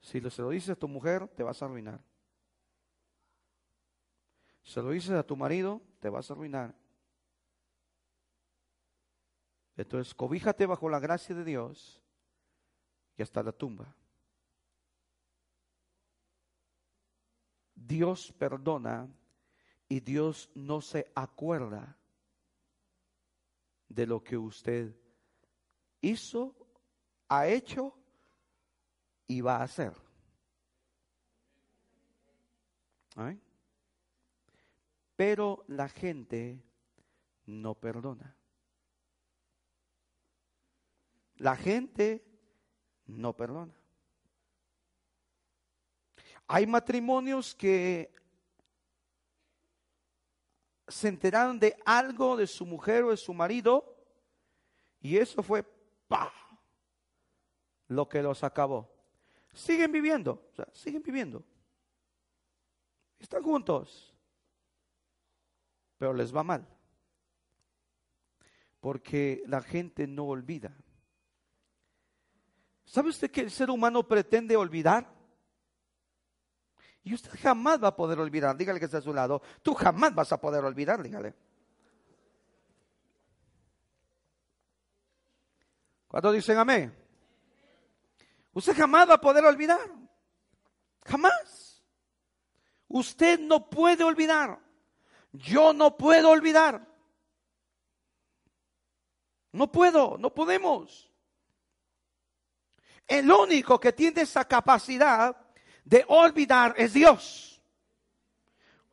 Si se lo dices a tu mujer, te vas a arruinar. Se lo dices a tu marido, te vas a arruinar. Entonces, cobíjate bajo la gracia de Dios y hasta la tumba. Dios perdona y Dios no se acuerda de lo que usted hizo, ha hecho y va a hacer. Pero la gente no perdona. La gente no perdona. Hay matrimonios que se enteraron de algo de su mujer o de su marido y eso fue ¡pa! lo que los acabó. Siguen viviendo, siguen viviendo. Están juntos, pero les va mal. Porque la gente no olvida. ¿Sabe usted que el ser humano pretende olvidar? Y usted jamás va a poder olvidar. Dígale que está a su lado. Tú jamás vas a poder olvidar, dígale. ¿Cuántos dicen amén? Usted jamás va a poder olvidar. Jamás. Usted no puede olvidar. Yo no puedo olvidar. No puedo, no podemos. El único que tiene esa capacidad de olvidar es Dios.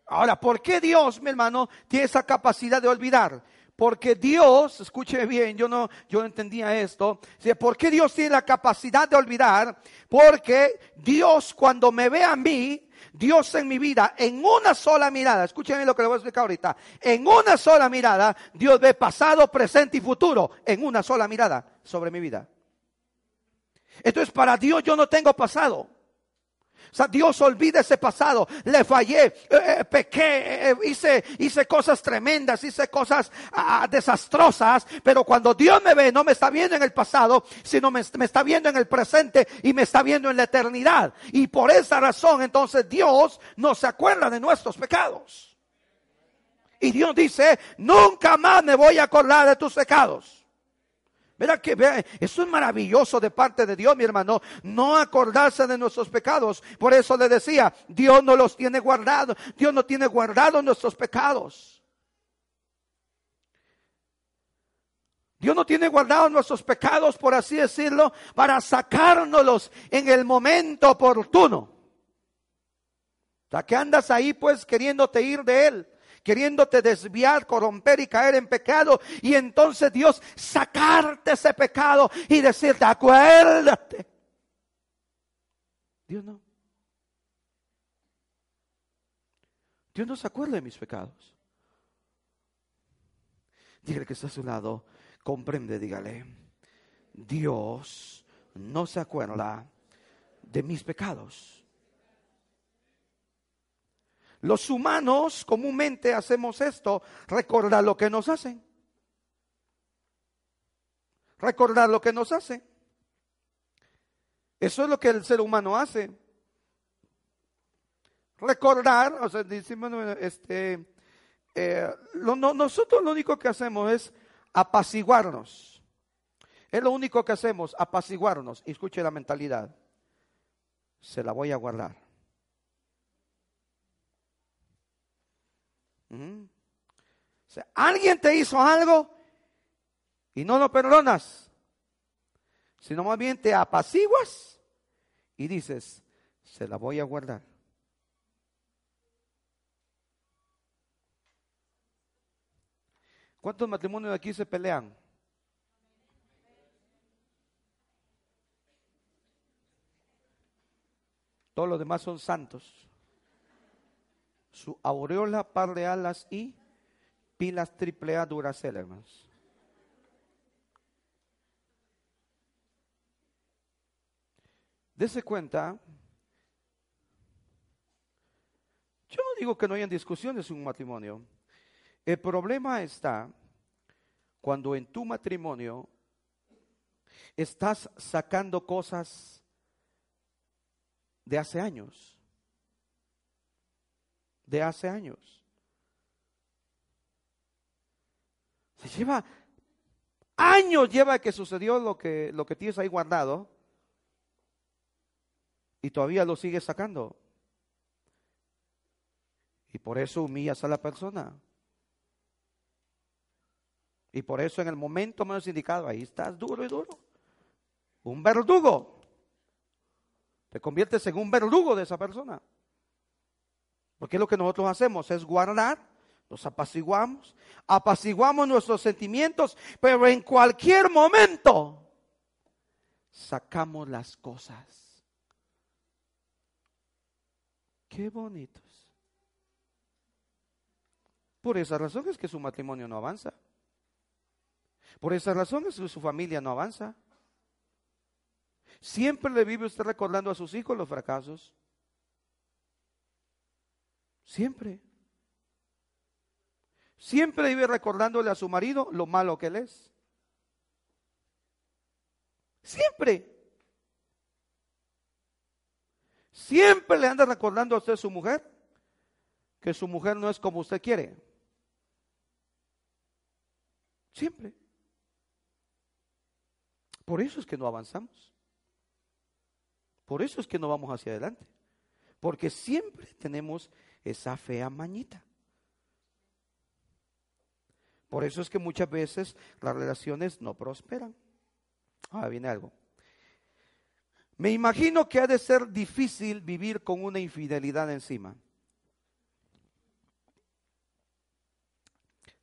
Ahora, ¿por qué Dios, mi hermano, tiene esa capacidad de olvidar? Porque Dios, escuche bien, yo no, yo entendía esto. ¿Por qué Dios tiene la capacidad de olvidar? Porque Dios cuando me ve a mí, Dios en mi vida, en una sola mirada, escúcheme lo que le voy a explicar ahorita, en una sola mirada, Dios ve pasado, presente y futuro, en una sola mirada sobre mi vida. Entonces para Dios yo no tengo pasado. O sea, Dios olvida ese pasado. Le fallé, eh, eh, pequé, eh, hice, hice cosas tremendas, hice cosas ah, desastrosas. Pero cuando Dios me ve, no me está viendo en el pasado, sino me, me está viendo en el presente y me está viendo en la eternidad. Y por esa razón, entonces Dios no se acuerda de nuestros pecados. Y Dios dice, nunca más me voy a acordar de tus pecados. Mira que eso es maravilloso de parte de Dios, mi hermano. No acordarse de nuestros pecados. Por eso le decía, Dios no los tiene guardados. Dios no tiene guardados nuestros pecados. Dios no tiene guardados nuestros pecados, por así decirlo, para sacárnoslos en el momento oportuno. O sea, que andas ahí pues queriéndote ir de Él queriéndote desviar, corromper y caer en pecado. Y entonces Dios sacarte ese pecado y decirte, acuérdate. Dios no. Dios no se acuerda de mis pecados. Dígale que está a su lado, comprende, dígale. Dios no se acuerda de mis pecados. Los humanos comúnmente hacemos esto, recordar lo que nos hacen. Recordar lo que nos hacen. Eso es lo que el ser humano hace. Recordar, o sea, decimos, este, eh, nosotros lo único que hacemos es apaciguarnos. Es lo único que hacemos, apaciguarnos. Escuche la mentalidad. Se la voy a guardar. Alguien te hizo algo y no lo perdonas, sino más bien te apaciguas y dices, se la voy a guardar. ¿Cuántos matrimonios aquí se pelean? Todos los demás son santos su aureola, par de alas y pilas triple A Duracell, hermanos. Dese cuenta, yo no digo que no hayan discusiones en un matrimonio. El problema está cuando en tu matrimonio estás sacando cosas de hace años. De hace años. Se lleva años lleva que sucedió lo que, lo que tienes ahí guardado y todavía lo sigues sacando. Y por eso humillas a la persona. Y por eso en el momento menos indicado, ahí estás duro y duro. Un verdugo. Te conviertes en un verdugo de esa persona. Porque lo que nosotros hacemos es guardar, nos apaciguamos, apaciguamos nuestros sentimientos, pero en cualquier momento sacamos las cosas. Qué bonitos. Por esa razón es que su matrimonio no avanza. Por esa razón es que su familia no avanza. Siempre le vive usted recordando a sus hijos los fracasos. Siempre. Siempre vive recordándole a su marido lo malo que él es. Siempre. Siempre le anda recordando a usted su mujer que su mujer no es como usted quiere. Siempre. Por eso es que no avanzamos. Por eso es que no vamos hacia adelante. Porque siempre tenemos esa fea mañita. Por eso es que muchas veces las relaciones no prosperan. Ahora viene algo. Me imagino que ha de ser difícil vivir con una infidelidad encima.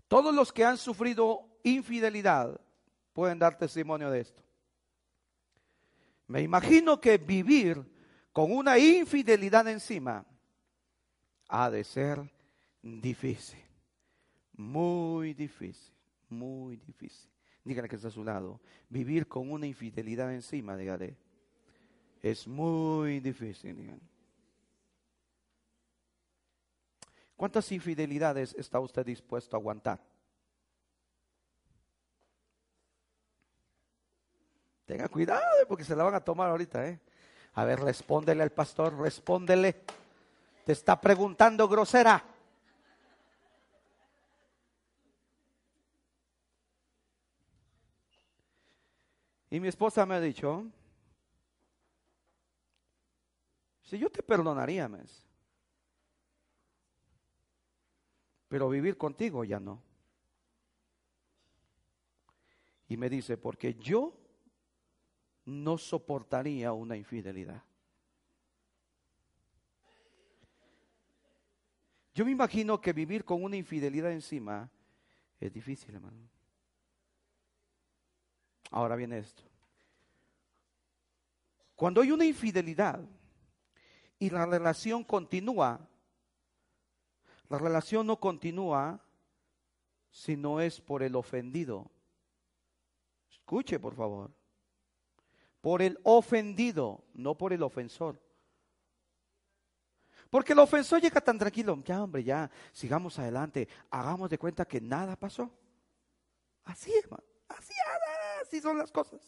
Todos los que han sufrido infidelidad pueden dar testimonio de esto. Me imagino que vivir con una infidelidad encima ha de ser difícil, muy difícil, muy difícil. Dígale que está a su lado. Vivir con una infidelidad encima, dígale. Es muy difícil. ¿Cuántas infidelidades está usted dispuesto a aguantar? Tenga cuidado porque se la van a tomar ahorita, ¿eh? A ver, respóndele al pastor, respóndele. Te está preguntando grosera. Y mi esposa me ha dicho, si yo te perdonaría, mes, pero vivir contigo ya no. Y me dice, porque yo no soportaría una infidelidad. Yo me imagino que vivir con una infidelidad encima es difícil, hermano. Ahora viene esto. Cuando hay una infidelidad y la relación continúa, la relación no continúa si no es por el ofendido. Escuche, por favor por el ofendido, no por el ofensor. Porque el ofensor llega tan tranquilo, ya hombre, ya, sigamos adelante, hagamos de cuenta que nada pasó. Así, hermano, así, así son las cosas.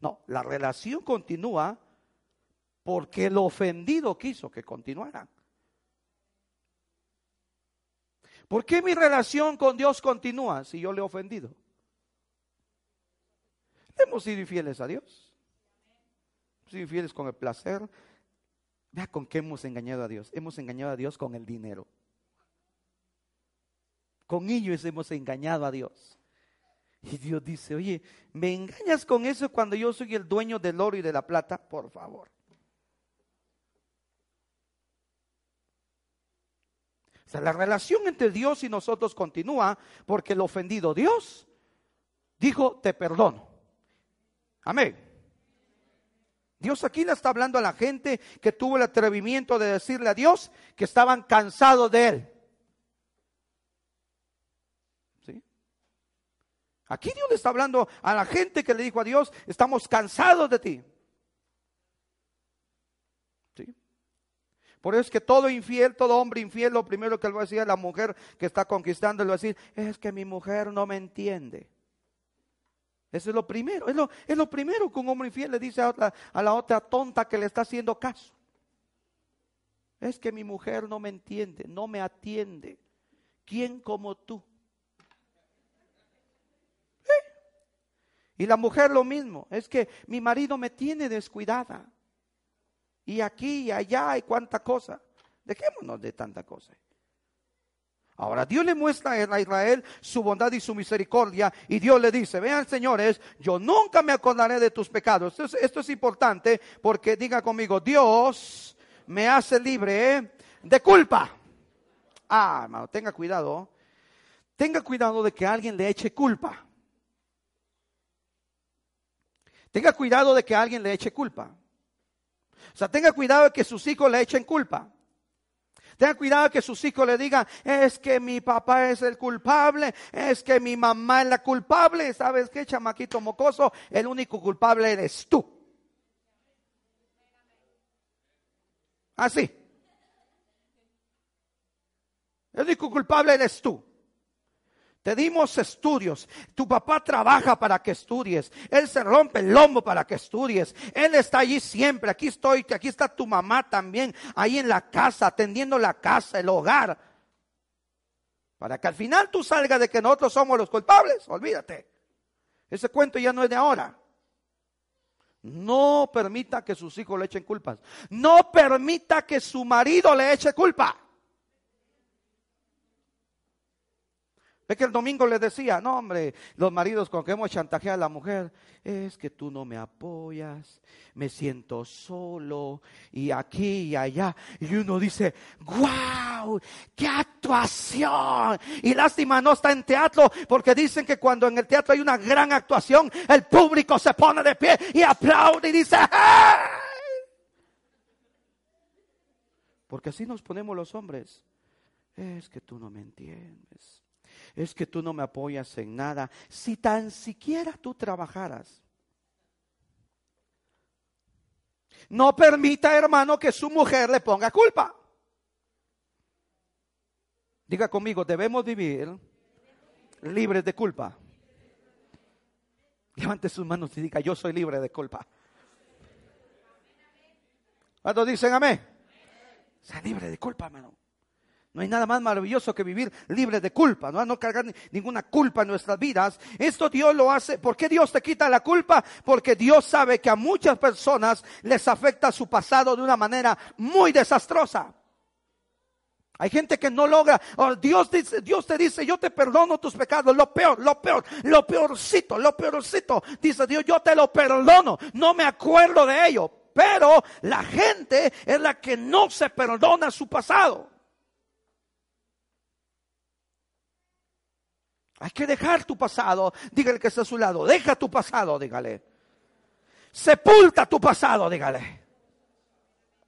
No, la relación continúa porque el ofendido quiso que continuara. ¿Por qué mi relación con Dios continúa si yo le he ofendido? Hemos sido infieles a Dios. Hemos sido infieles con el placer. Vea con qué hemos engañado a Dios. Hemos engañado a Dios con el dinero. Con ellos hemos engañado a Dios. Y Dios dice, oye, ¿me engañas con eso cuando yo soy el dueño del oro y de la plata? Por favor. sea, la relación entre Dios y nosotros continúa porque el ofendido Dios dijo, te perdono. Amén. Dios aquí le está hablando a la gente que tuvo el atrevimiento de decirle a Dios que estaban cansados de él. ¿Sí? Aquí Dios le está hablando a la gente que le dijo a Dios, estamos cansados de ti. ¿Sí? Por eso es que todo infiel, todo hombre infiel, lo primero que le va a decir a la mujer que está conquistando, le va a decir, es que mi mujer no me entiende. Eso es lo primero, es lo, es lo primero que un hombre infiel le dice a, a la otra tonta que le está haciendo caso. Es que mi mujer no me entiende, no me atiende. ¿Quién como tú? Y la mujer lo mismo, es que mi marido me tiene descuidada. Y aquí y allá hay cuánta cosa. Dejémonos de tanta cosa. Ahora Dios le muestra a Israel su bondad y su misericordia y Dios le dice, vean señores, yo nunca me acordaré de tus pecados. Esto es, importante porque diga conmigo, Dios me hace libre de culpa. Ah, hermano, tenga cuidado. Tenga cuidado de que alguien le eche culpa. Tenga cuidado de que alguien le eche culpa. O sea, tenga cuidado de que sus hijos le echen culpa. Tenga cuidado que sus hijos le digan, es que mi papá es el culpable, es que mi mamá es la culpable. ¿Sabes qué, chamaquito mocoso? El único culpable eres tú. Así. El único culpable eres tú. Te dimos estudios. Tu papá trabaja para que estudies. Él se rompe el lomo para que estudies. Él está allí siempre. Aquí estoy, aquí está tu mamá también, ahí en la casa, atendiendo la casa, el hogar. Para que al final tú salgas de que nosotros somos los culpables. Olvídate. Ese cuento ya no es de ahora. No permita que sus hijos le echen culpas. No permita que su marido le eche culpa. Es que el domingo le decía, no hombre, los maridos con que hemos chantajeado a la mujer, es que tú no me apoyas, me siento solo y aquí y allá. Y uno dice, wow, qué actuación. Y lástima no está en teatro porque dicen que cuando en el teatro hay una gran actuación, el público se pone de pie y aplaude y dice, Porque así nos ponemos los hombres. Es que tú no me entiendes es que tú no me apoyas en nada. Si tan siquiera tú trabajaras. No permita, hermano, que su mujer le ponga culpa. Diga conmigo, debemos vivir libres de culpa. Levante sus manos y diga, yo soy libre de culpa. ¿Cuántos dicen amén? Sea libre de culpa, hermano. No hay nada más maravilloso que vivir libre de culpa, no, cargar ninguna culpa en nuestras vidas. Esto Dios lo hace. ¿Por qué Dios te quita la culpa? Porque Dios sabe que a muchas personas les afecta su pasado de una manera muy desastrosa. Hay gente que no logra. Oh, Dios, dice, Dios te dice, yo te perdono tus pecados. Lo peor, lo peor, lo peorcito, lo peorcito. Dice Dios, yo te lo perdono. No me acuerdo de ello. Pero la gente es la que no se perdona su pasado. Hay que dejar tu pasado. Dígale que está a su lado. Deja tu pasado, dígale. Sepulta tu pasado, dígale.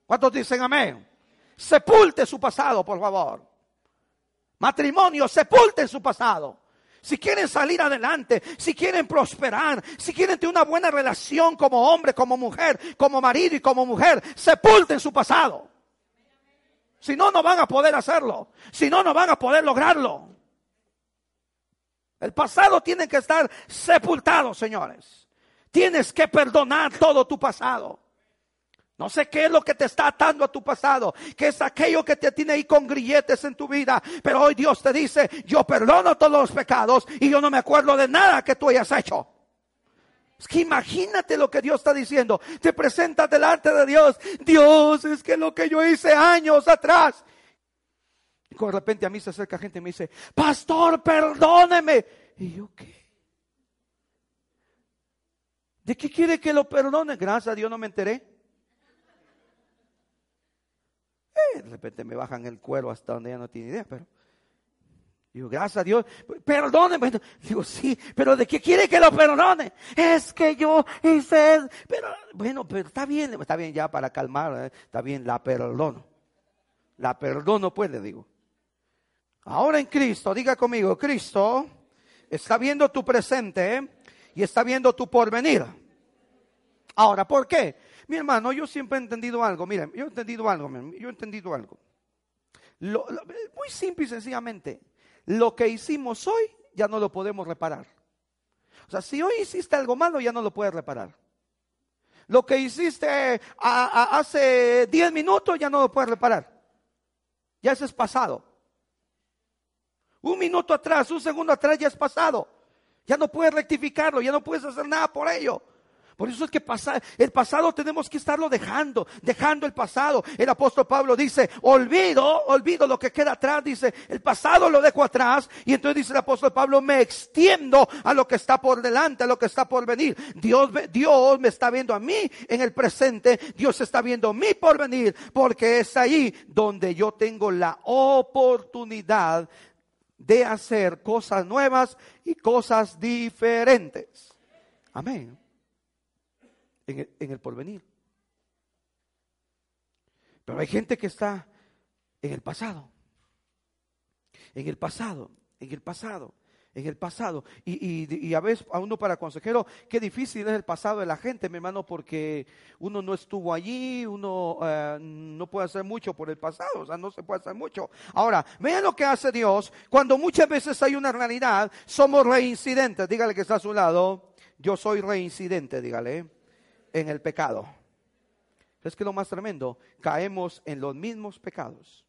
¿Cuántos dicen amén? Sepulte su pasado, por favor. Matrimonio, sepulte su pasado. Si quieren salir adelante, si quieren prosperar, si quieren tener una buena relación como hombre, como mujer, como marido y como mujer, sepulten su pasado. Si no, no van a poder hacerlo. Si no, no van a poder lograrlo. El pasado tiene que estar sepultado, señores. Tienes que perdonar todo tu pasado. No sé qué es lo que te está atando a tu pasado, que es aquello que te tiene ahí con grilletes en tu vida. Pero hoy Dios te dice, yo perdono todos los pecados y yo no me acuerdo de nada que tú hayas hecho. Es que imagínate lo que Dios está diciendo. Te presentas delante de Dios. Dios, es que lo que yo hice años atrás. Y de repente a mí se acerca gente y me dice, pastor, perdóneme. Y yo, ¿qué? ¿De qué quiere que lo perdone? Gracias a Dios no me enteré. Eh, de repente me bajan el cuero hasta donde ya no tiene idea, pero... Digo, gracias a Dios, perdóneme. Digo, sí, pero ¿de qué quiere que lo perdone? Es que yo hice, pero bueno, pero está bien, está bien ya para calmar, ¿eh? está bien, la perdono. La perdono pues, le digo. Ahora en Cristo, diga conmigo, Cristo Está viendo tu presente y está viendo tu porvenir. Ahora, ¿por qué? Mi hermano, yo siempre he entendido algo. Miren, yo he entendido algo. Yo he entendido algo. muy simple y sencillamente. Lo que hicimos hoy ya no lo podemos reparar. O sea, si hoy hiciste algo malo, ya no lo puedes reparar. Lo que hiciste hace 10 minutos ya no lo puedes reparar. Ya eso es pasado. Un minuto atrás, un segundo atrás ya es pasado. Ya no puedes rectificarlo, ya no puedes hacer nada por ello. Por eso es que el pasado tenemos que estarlo dejando, dejando el pasado. El apóstol Pablo dice, olvido, olvido lo que queda atrás, dice, el pasado lo dejo atrás. Y entonces dice el apóstol Pablo, me extiendo a lo que está por delante, a lo que está por venir. Dios, Dios me está viendo a mí en el presente, Dios está viendo mi porvenir, porque es ahí donde yo tengo la oportunidad de hacer cosas nuevas y cosas diferentes. Amén en el, porvenir. Pero hay gente que está en el pasado, en el pasado, en el pasado, en el pasado. Y, a veces a uno para consejero, qué difícil es el pasado de la gente, mi hermano, porque uno no estuvo allí, uno eh, no puede hacer mucho por el pasado, o sea, no se puede hacer mucho. Ahora, vean lo que hace Dios cuando muchas veces hay una realidad, somos reincidentes. Dígale que está a su lado, yo soy reincidente, dígale en el pecado. Es que lo más tremendo, caemos en los mismos pecados.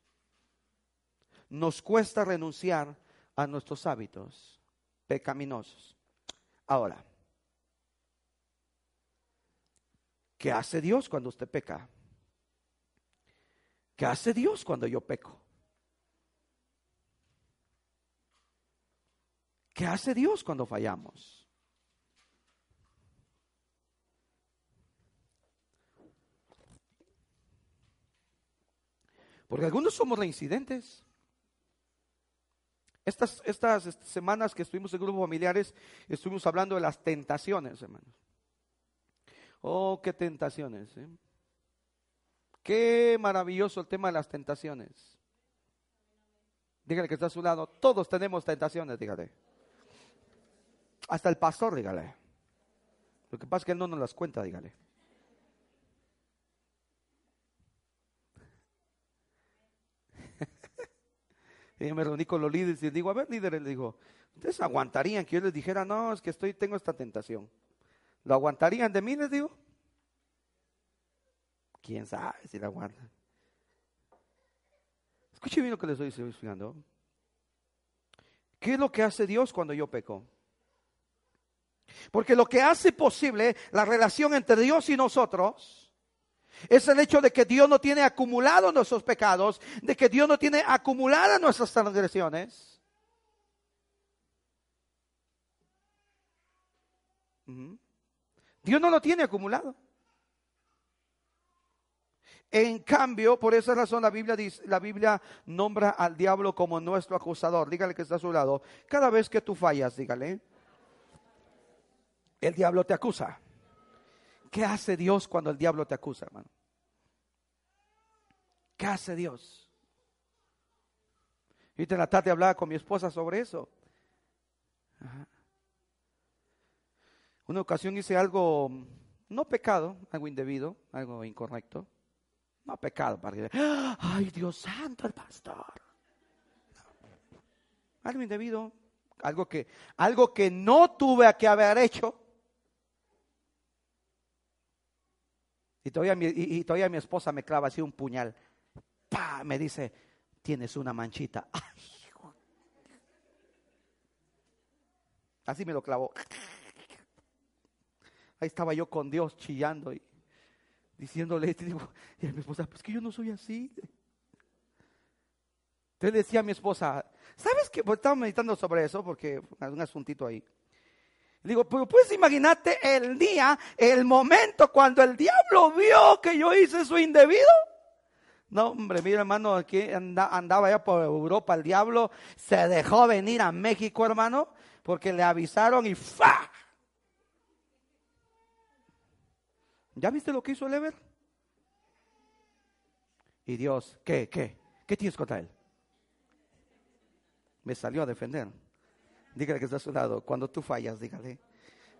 Nos cuesta renunciar a nuestros hábitos pecaminosos. Ahora, ¿qué hace Dios cuando usted peca? ¿Qué hace Dios cuando yo peco? ¿Qué hace Dios cuando fallamos? Porque algunos somos reincidentes. Estas, estas semanas que estuvimos en grupos familiares, estuvimos hablando de las tentaciones, hermanos. Oh, qué tentaciones. ¿eh? Qué maravilloso el tema de las tentaciones. Dígale que está a su lado. Todos tenemos tentaciones, dígale. Hasta el pastor, dígale. Lo que pasa es que él no nos las cuenta, dígale. Y me reuní con los líderes y digo, a ver, líderes, le digo, ¿ustedes aguantarían que yo les dijera, no, es que estoy, tengo esta tentación? ¿Lo aguantarían de mí, les digo? ¿Quién sabe si la aguantan? Escuche bien lo que les estoy explicando. ¿Qué es lo que hace Dios cuando yo peco? Porque lo que hace posible la relación entre Dios y nosotros es el hecho de que Dios no tiene acumulado nuestros pecados, de que Dios no tiene acumuladas nuestras transgresiones. Dios no lo tiene acumulado. En cambio, por esa razón la Biblia, dice, la Biblia nombra al diablo como nuestro acusador. Dígale que está a su lado. Cada vez que tú fallas, dígale, el diablo te acusa. ¿Qué hace Dios cuando el diablo te acusa, hermano? ¿Qué hace Dios? Y en la tarde hablaba con mi esposa sobre eso. Una ocasión hice algo, no pecado, algo indebido, algo incorrecto. No pecado, para que, ay Dios santo, el pastor. Algo indebido, algo que, algo que no tuve que haber hecho. Y todavía, mi, y, todavía mi esposa me clava así un puñal. ¡Pah! Me dice, tienes una manchita. Así me lo clavó. Ahí estaba yo con Dios chillando y diciéndole, y, digo, y a mi esposa, pues que yo no soy así. Entonces decía a mi esposa, ¿sabes qué? Pues estaba meditando sobre eso porque un asuntito ahí. Digo, pero puedes imaginarte el día, el momento cuando el diablo vio que yo hice su indebido. No, hombre, mira hermano, aquí andaba ya por Europa el diablo, se dejó venir a México, hermano, porque le avisaron y ¡fa! ¿Ya viste lo que hizo el Ever? Y Dios, ¿qué, qué? ¿Qué tienes contra él? Me salió a defender. Dígale que está a su lado. Cuando tú fallas, dígale.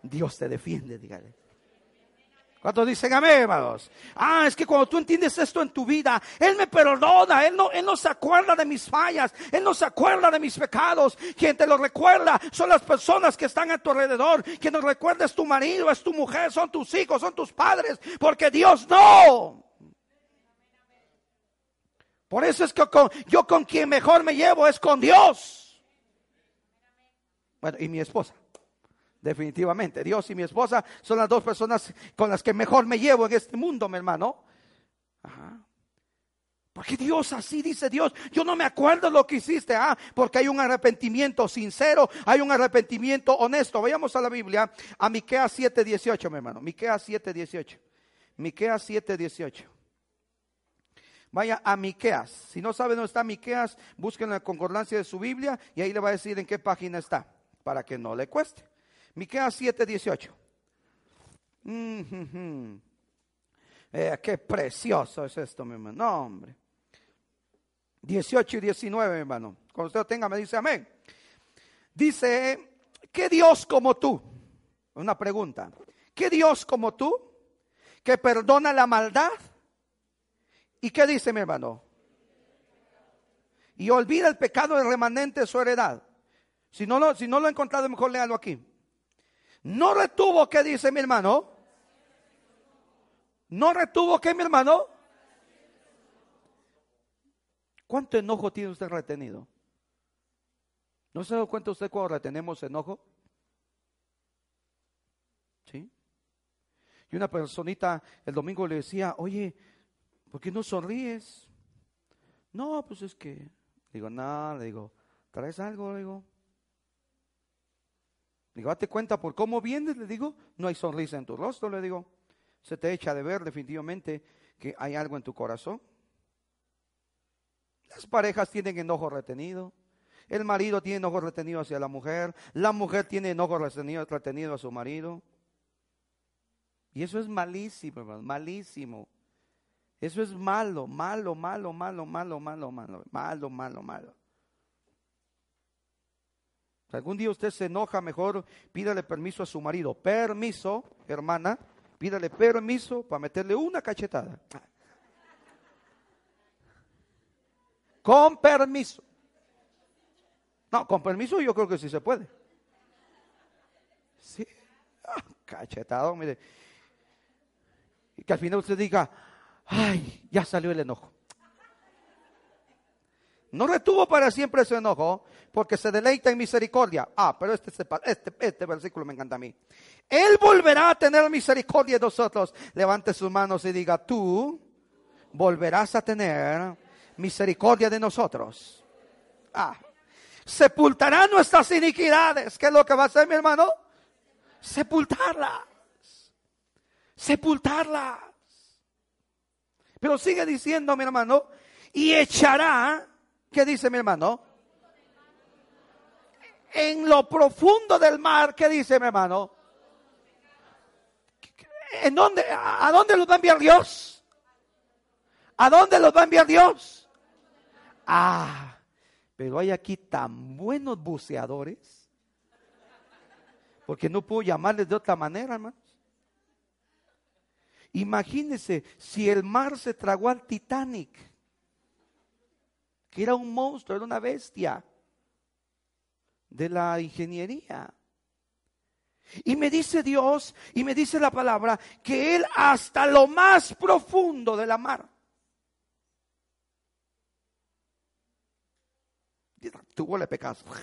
Dios te defiende, dígale. ¿Cuántos dicen amén, hermanos? Ah, es que cuando tú entiendes esto en tu vida, Él me perdona, Él no, Él no se acuerda de mis fallas, Él no se acuerda de mis pecados. Quien te lo recuerda son las personas que están a tu alrededor. Quien nos recuerda es tu marido, es tu mujer, son tus hijos, son tus padres, porque Dios no. Por eso es que yo con quien mejor me llevo es con Dios. Bueno, y mi esposa. Definitivamente, Dios y mi esposa son las dos personas con las que mejor me llevo en este mundo, mi hermano. Porque Dios así dice Dios, yo no me acuerdo lo que hiciste, ah, porque hay un arrepentimiento sincero, hay un arrepentimiento honesto. Vayamos a la Biblia, a Miqueas 7:18, mi hermano. Miqueas 7:18. Miqueas 7:18. Vaya a Miqueas. Si no sabe dónde está Miqueas, busquen la concordancia de su Biblia y ahí le va a decir en qué página está, para que no le cueste. Miqueas 7:18. Eh, qué precioso es esto, mi hermano. No, hombre. 18 y 19, mi hermano. Cuando usted lo tenga, me dice amén. Dice, ¿qué Dios como tú? Una pregunta. ¿Qué Dios como tú que perdona la maldad? ¿Y qué dice mi hermano? Y olvida el pecado del remanente de su heredad. Si no lo, si no lo he encontrado, mejor léalo aquí. No retuvo, ¿qué dice mi hermano? No retuvo, ¿qué mi hermano? ¿Cuánto enojo tiene usted retenido? ¿No se da cuenta usted cuando retenemos enojo? ¿Sí? Y una personita el domingo le decía, oye, ¿por qué no sonríes? No, pues es que, digo, nada, le digo, ¿traes algo? Le digo, digo, date cuenta por cómo vienes, le digo, no hay sonrisa en tu rostro, le digo, se te echa de ver definitivamente que hay algo en tu corazón. Las parejas tienen enojo retenido. El marido tiene enojo retenido hacia la mujer. La mujer tiene enojo retenido, retenido a su marido. Y eso es malísimo, hermano, malísimo. Eso es malo, malo, malo, malo, malo, malo, malo, malo, malo, malo algún día usted se enoja, mejor pídale permiso a su marido. Permiso, hermana, pídale permiso para meterle una cachetada. Con permiso. No, con permiso yo creo que sí se puede. Sí. Ah, cachetado, mire. Y que al final usted diga, ay, ya salió el enojo. No retuvo para siempre su enojo, porque se deleita en misericordia. Ah, pero este, este, este versículo me encanta a mí. Él volverá a tener misericordia de nosotros. Levante sus manos y diga, tú volverás a tener misericordia de nosotros. Ah, sepultará nuestras iniquidades. ¿Qué es lo que va a hacer mi hermano? Sepultarlas. Sepultarlas. Pero sigue diciendo mi hermano, y echará ¿Qué dice mi hermano? En lo profundo del mar, ¿qué dice mi hermano? ¿En dónde, ¿A dónde los va a enviar Dios? ¿A dónde los va a enviar Dios? Ah, pero hay aquí tan buenos buceadores, porque no puedo llamarles de otra manera, hermanos. Imagínense si el mar se tragó al Titanic que era un monstruo, era una bestia de la ingeniería. Y me dice Dios, y me dice la palabra, que Él hasta lo más profundo de la mar. Tuvo le pecados.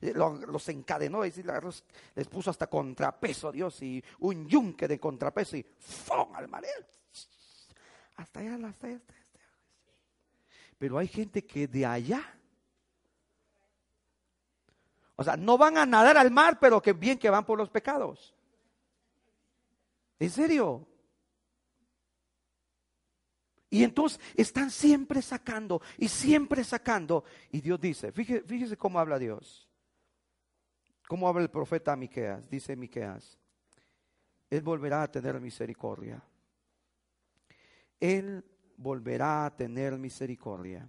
Los encadenó y les puso hasta contrapeso Dios y un yunque de contrapeso y ¡fum! al mar. Hasta allá, hasta allá, pero hay gente que de allá, o sea, no van a nadar al mar, pero que bien que van por los pecados. ¿En serio? Y entonces están siempre sacando y siempre sacando. Y Dios dice, fíjese, cómo habla Dios. Cómo habla el profeta Miqueas. Dice Miqueas, Él volverá a tener misericordia. Él volverá a tener misericordia.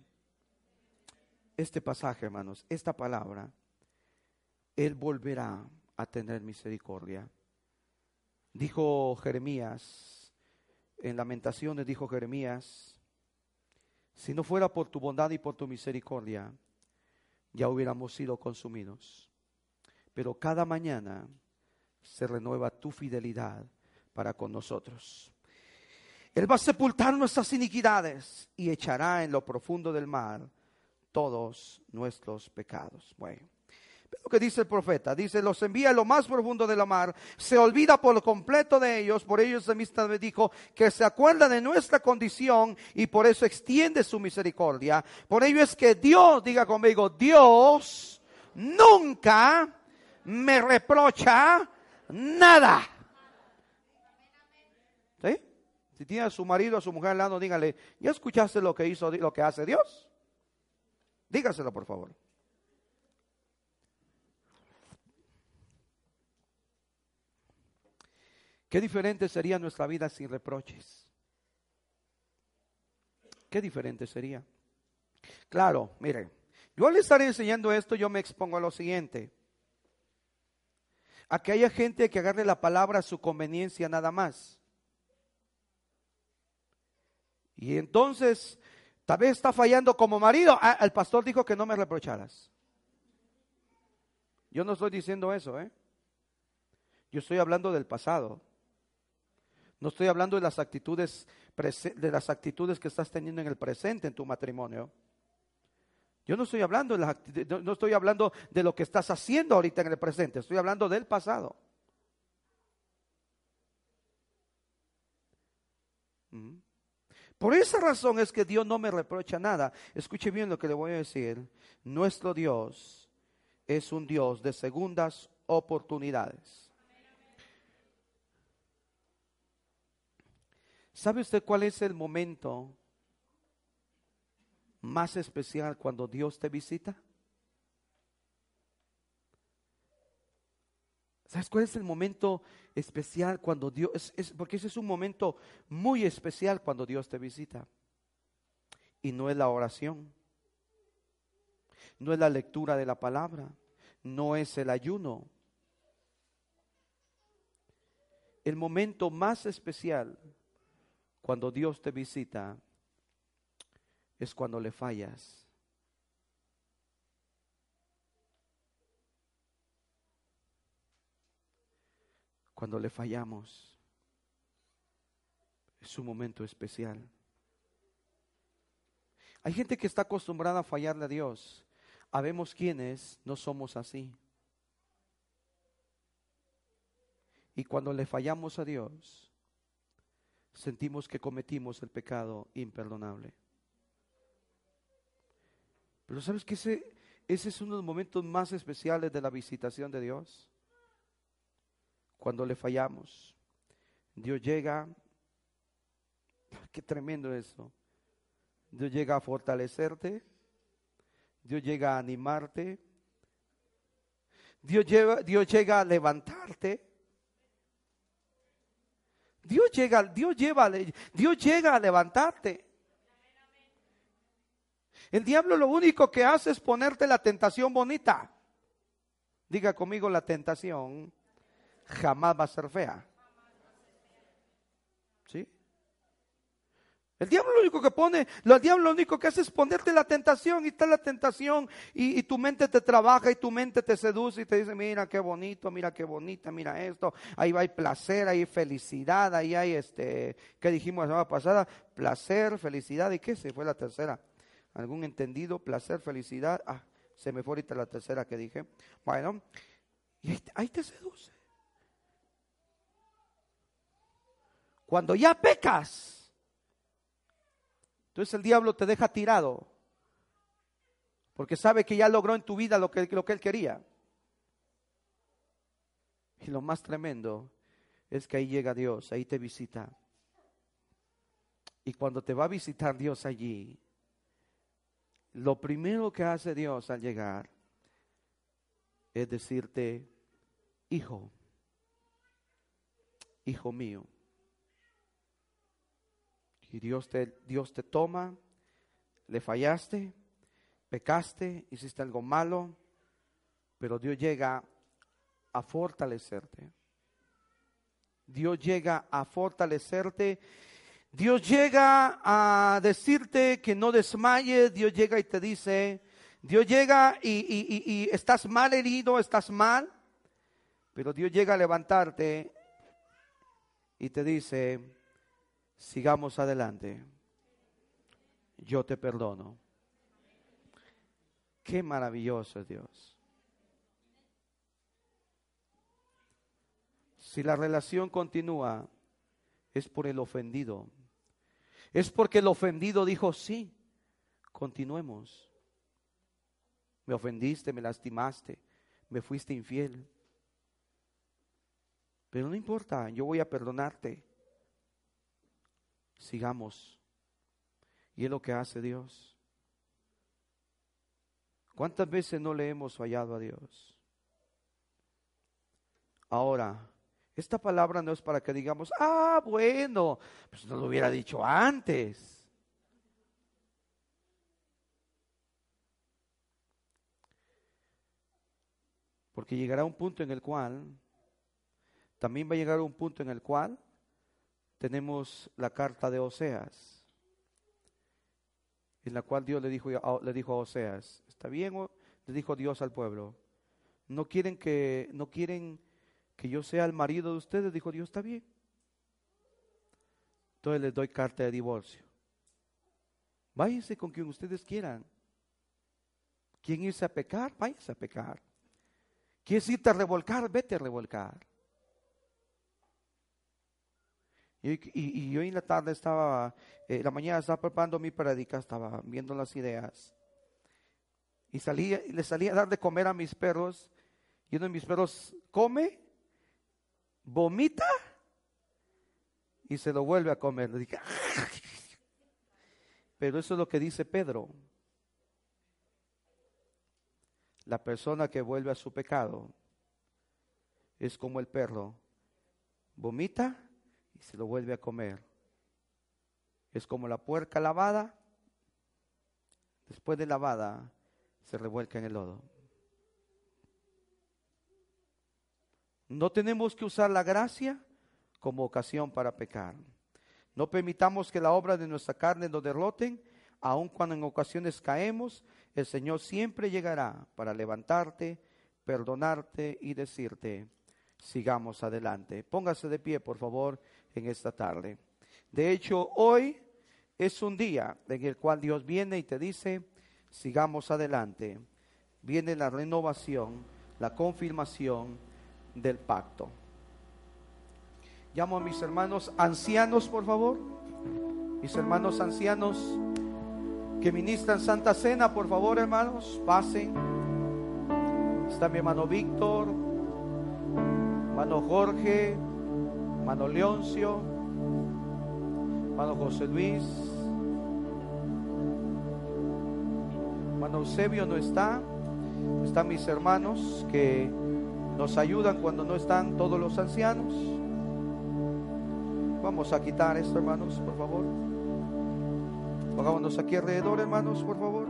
Este pasaje, hermanos, esta palabra, Él volverá a tener misericordia. Dijo Jeremías, en Lamentaciones dijo Jeremías, si no fuera por tu bondad y por tu misericordia, ya hubiéramos sido consumidos. Pero cada mañana se renueva tu fidelidad para con nosotros. Él va a sepultar nuestras iniquidades y echará en lo profundo del mar todos nuestros pecados. Bueno, lo que dice el profeta, dice, los envía a lo más profundo de la mar, se olvida por completo de ellos, por ellos de amistad me dijo que se acuerda de nuestra condición y por eso extiende su misericordia. Por ello es que Dios, diga conmigo, Dios nunca me reprocha nada. ¿Sí? Si tiene a su marido, a su mujer al lado, dígale, ¿ya escuchaste lo que hizo, lo que hace Dios? Dígaselo, por favor. Qué diferente sería nuestra vida sin reproches. Qué diferente sería. Claro, mire, yo al estar enseñando esto, yo me expongo a lo siguiente. A que haya gente que agarre la palabra a su conveniencia nada más. Y entonces, tal vez está fallando como marido. Ah, el pastor dijo que no me reprocharas. Yo no estoy diciendo eso, ¿eh? Yo estoy hablando del pasado. No estoy hablando de las actitudes de las actitudes que estás teniendo en el presente en tu matrimonio. Yo no estoy hablando de no estoy hablando de lo que estás haciendo ahorita en el presente, estoy hablando del pasado. Mm. Por esa razón es que Dios no me reprocha nada. Escuche bien lo que le voy a decir. Nuestro Dios es un Dios de segundas oportunidades. ¿Sabe usted cuál es el momento más especial cuando Dios te visita? ¿Sabes cuál es el momento especial cuando Dios, es, porque ese es un momento muy especial cuando Dios te visita? Y no es la oración, no es la lectura de la palabra, no es el ayuno. El momento más especial cuando Dios te visita es cuando le fallas. Cuando le fallamos. Es un momento especial. Hay gente que está acostumbrada a fallarle a Dios. Habemos quienes no somos así. Y cuando le fallamos a Dios, sentimos que cometimos el pecado imperdonable. Pero sabes que ese, ese es uno de los momentos más especiales de la visitación de Dios. Cuando le fallamos, Dios llega, qué tremendo eso. Dios llega a fortalecerte, Dios llega a animarte, Dios, lleva, Dios llega a levantarte. Dios llega, Dios lleva, Dios llega a levantarte. El diablo lo único que hace es ponerte la tentación bonita. Diga conmigo, la tentación jamás va a ser fea. El diablo lo único que pone, el diablo lo único que hace es ponerte la tentación y está la tentación y, tu mente te trabaja y tu mente te seduce y te dice, mira qué bonito, mira qué bonita, mira esto, ahí hay placer, ahí hay felicidad, ahí hay este, ¿qué dijimos la semana pasada? Placer, felicidad y qué se fue la tercera. ¿Algún entendido? Placer, felicidad. Ah, se me fue ahorita la tercera que dije. Bueno, y ahí te seduce. Cuando ya pecas, entonces el diablo te deja tirado. Porque sabe que ya logró en tu vida lo que, lo que él quería. Y lo más tremendo es que ahí llega Dios, ahí te visita. Y cuando te va a visitar Dios allí, lo primero que hace Dios al llegar es decirte, hijo, hijo mío, y Dios te, Dios te toma, le fallaste, pecaste, hiciste algo malo, Pero Dios llega a fortalecerte. Dios llega a fortalecerte. Dios llega a decirte que no desmayes. Dios llega y te dice, Dios llega y, estás mal herido, estás mal. Pero Dios llega a levantarte y te dice, sigamos adelante. Yo te perdono. Qué maravilloso Dios. Si la relación continúa, es por el ofendido. Es porque el ofendido dijo, sí, continuemos. Me ofendiste, me lastimaste, me fuiste infiel. Pero no importa, yo voy a perdonarte. Sigamos. Y es lo que hace Dios. ¿Cuántas veces no le hemos fallado a Dios? Ahora, esta palabra no es para que digamos, ah, bueno, pues no lo hubiera dicho antes. Porque llegará un punto en el cual, también va a llegar un punto en el cual tenemos la carta de Oseas, en la cual Dios le dijo, le dijo a Oseas, ¿está bien? Le dijo Dios al pueblo, no quieren que, no quieren que yo sea el marido de ustedes, dijo Dios, está bien. Entonces les doy carta de divorcio. Váyanse con quien ustedes quieran. ¿Quién irse a pecar? Váyanse a pecar. ¿Quieres irte a revolcar? Vete a revolcar. Y, yo en la tarde estaba, eh, la mañana estaba preparando mi predica, estaba viendo las ideas. Y salía, le salía a dar de comer a mis perros. Y uno de mis perros come vomita y se lo vuelve a comer. Pero eso es lo que dice Pedro. La persona que vuelve a su pecado es como el perro. Vomita y se lo vuelve a comer. Es como la puerca lavada. Después de lavada se revuelca en el lodo. No tenemos que usar la gracia como ocasión para pecar. No permitamos que la obra de nuestra carne nos derroten, aun cuando en ocasiones caemos, el Señor siempre llegará para levantarte, perdonarte y decirte, sigamos adelante. Póngase de pie, por favor, en esta tarde. De hecho, hoy es un día en el cual Dios viene y te dice, sigamos adelante. Viene la renovación, la confirmación, del pacto. Llamo a mis hermanos ancianos, por favor. Mis hermanos ancianos que ministran Santa Cena, por favor, hermanos, pasen. Está mi hermano Víctor, hermano Jorge, hermano Leoncio, hermano José Luis, hermano Eusebio no está. Están mis hermanos que nos ayudan cuando no están todos los ancianos. Vamos a quitar esto, hermanos, por favor. Pongámonos aquí alrededor, hermanos, por favor.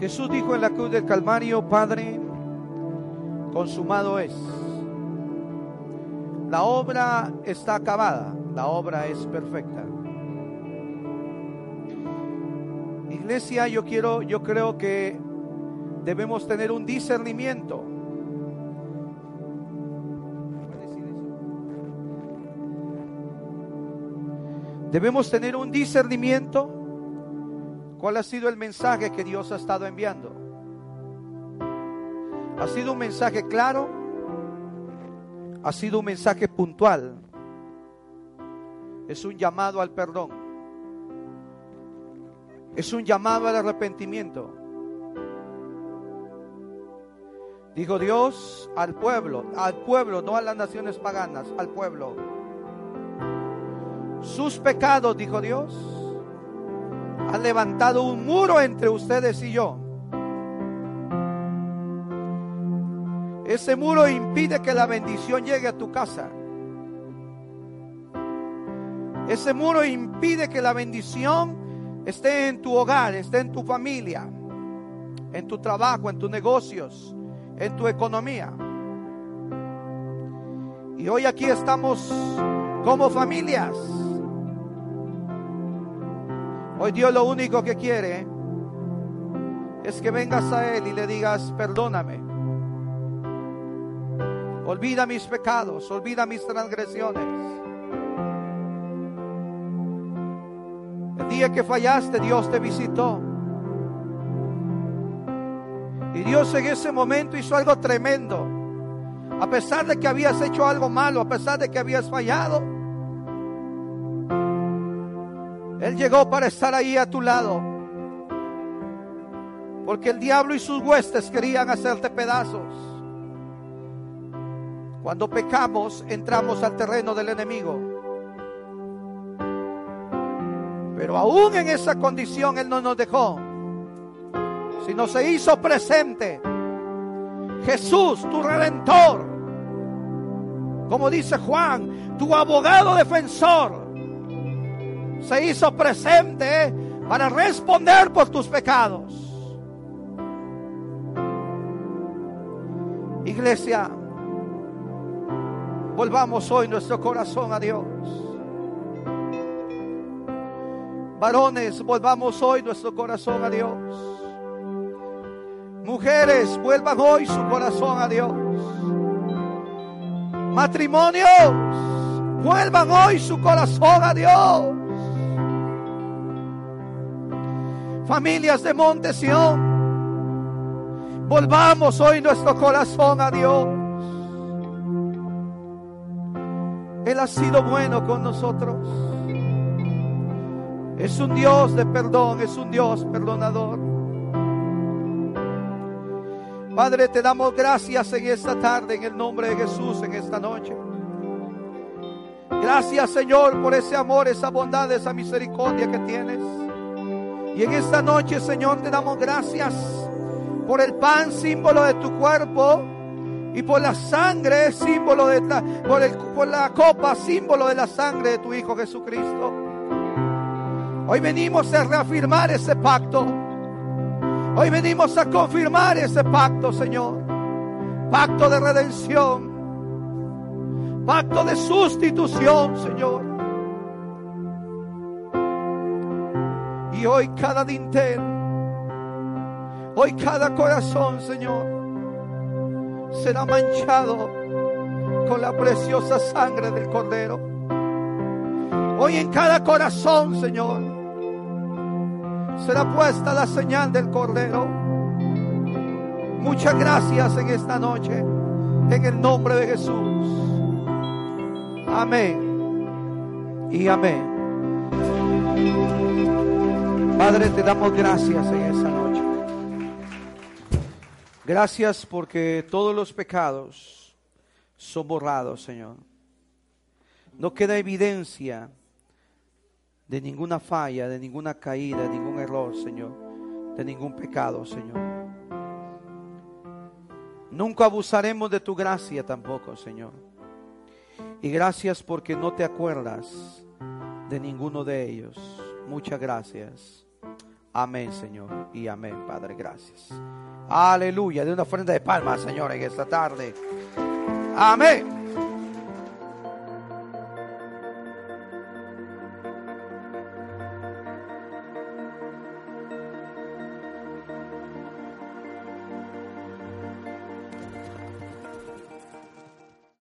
Jesús dijo en la cruz del Calvario, Padre, consumado es. La obra está acabada, la obra es perfecta. Iglesia, yo quiero, yo creo que debemos tener un discernimiento. Debemos tener un discernimiento. ¿Cuál ha sido el mensaje que Dios ha estado enviando? ¿Ha sido un mensaje claro? ¿Ha sido un mensaje puntual? Es un llamado al perdón. Es un llamado al arrepentimiento. Dijo Dios al pueblo, al pueblo, no a las naciones paganas, al pueblo. Sus pecados, dijo Dios, han levantado un muro entre ustedes y yo. Ese muro impide que la bendición llegue a tu casa. Ese muro impide que la bendición esté en tu hogar, esté en tu familia, en tu trabajo, en tus negocios, en tu economía. Y hoy aquí estamos como familias. Hoy Dios lo único que quiere es que vengas a Él y le digas, perdóname. Olvida mis pecados, olvida mis transgresiones. El día que fallaste, Dios te visitó. Y Dios en ese momento hizo algo tremendo. A pesar de que habías hecho algo malo, a pesar de que habías fallado, Él llegó para estar ahí a tu lado. Porque el diablo y sus huestes querían hacerte pedazos. Cuando pecamos, entramos al terreno del enemigo. Pero aún en esa condición Él no nos dejó, sino se hizo presente. Jesús, tu redentor, como dice Juan, tu abogado defensor, se hizo presente para responder por tus pecados. Iglesia, volvamos hoy nuestro corazón a Dios. Varones, volvamos hoy nuestro corazón a Dios. Mujeres, vuelvan hoy su corazón a Dios. Matrimonios, vuelvan hoy su corazón a Dios. Familias de Montesión, volvamos hoy nuestro corazón a Dios. Él ha sido bueno con nosotros. Es un Dios de perdón, es un Dios perdonador. Padre, te damos gracias en esta tarde, en el nombre de Jesús, en esta noche. Gracias, Señor, por ese amor, esa bondad, esa misericordia que tienes. Y en esta noche, Señor, te damos gracias por el pan, símbolo de tu cuerpo, y por la sangre, símbolo de la, por, por la copa, símbolo de la sangre de tu Hijo Jesucristo. Hoy venimos a reafirmar ese pacto. Hoy venimos a confirmar ese pacto, Señor. Pacto de redención. Pacto de sustitución, Señor. Y hoy cada dintel, hoy cada corazón, Señor será manchado con la preciosa sangre del Cordero. Hoy en cada corazón, Señor, será puesta la señal del Cordero. Muchas gracias en esta noche, en el nombre de Jesús. Amén y amén. Padre, te damos gracias en esta noche. Gracias porque todos los pecados son borrados, Señor. No queda evidencia de ninguna falla, de ninguna caída, de ningún error, Señor, de ningún pecado, Señor. Nunca abusaremos de tu gracia tampoco, Señor. Y gracias porque no te acuerdas de ninguno de ellos. Muchas gracias. Amén, Señor. Y amén, Padre. Gracias. Aleluya. De una ofrenda de palmas, Señor, en esta tarde. Amén.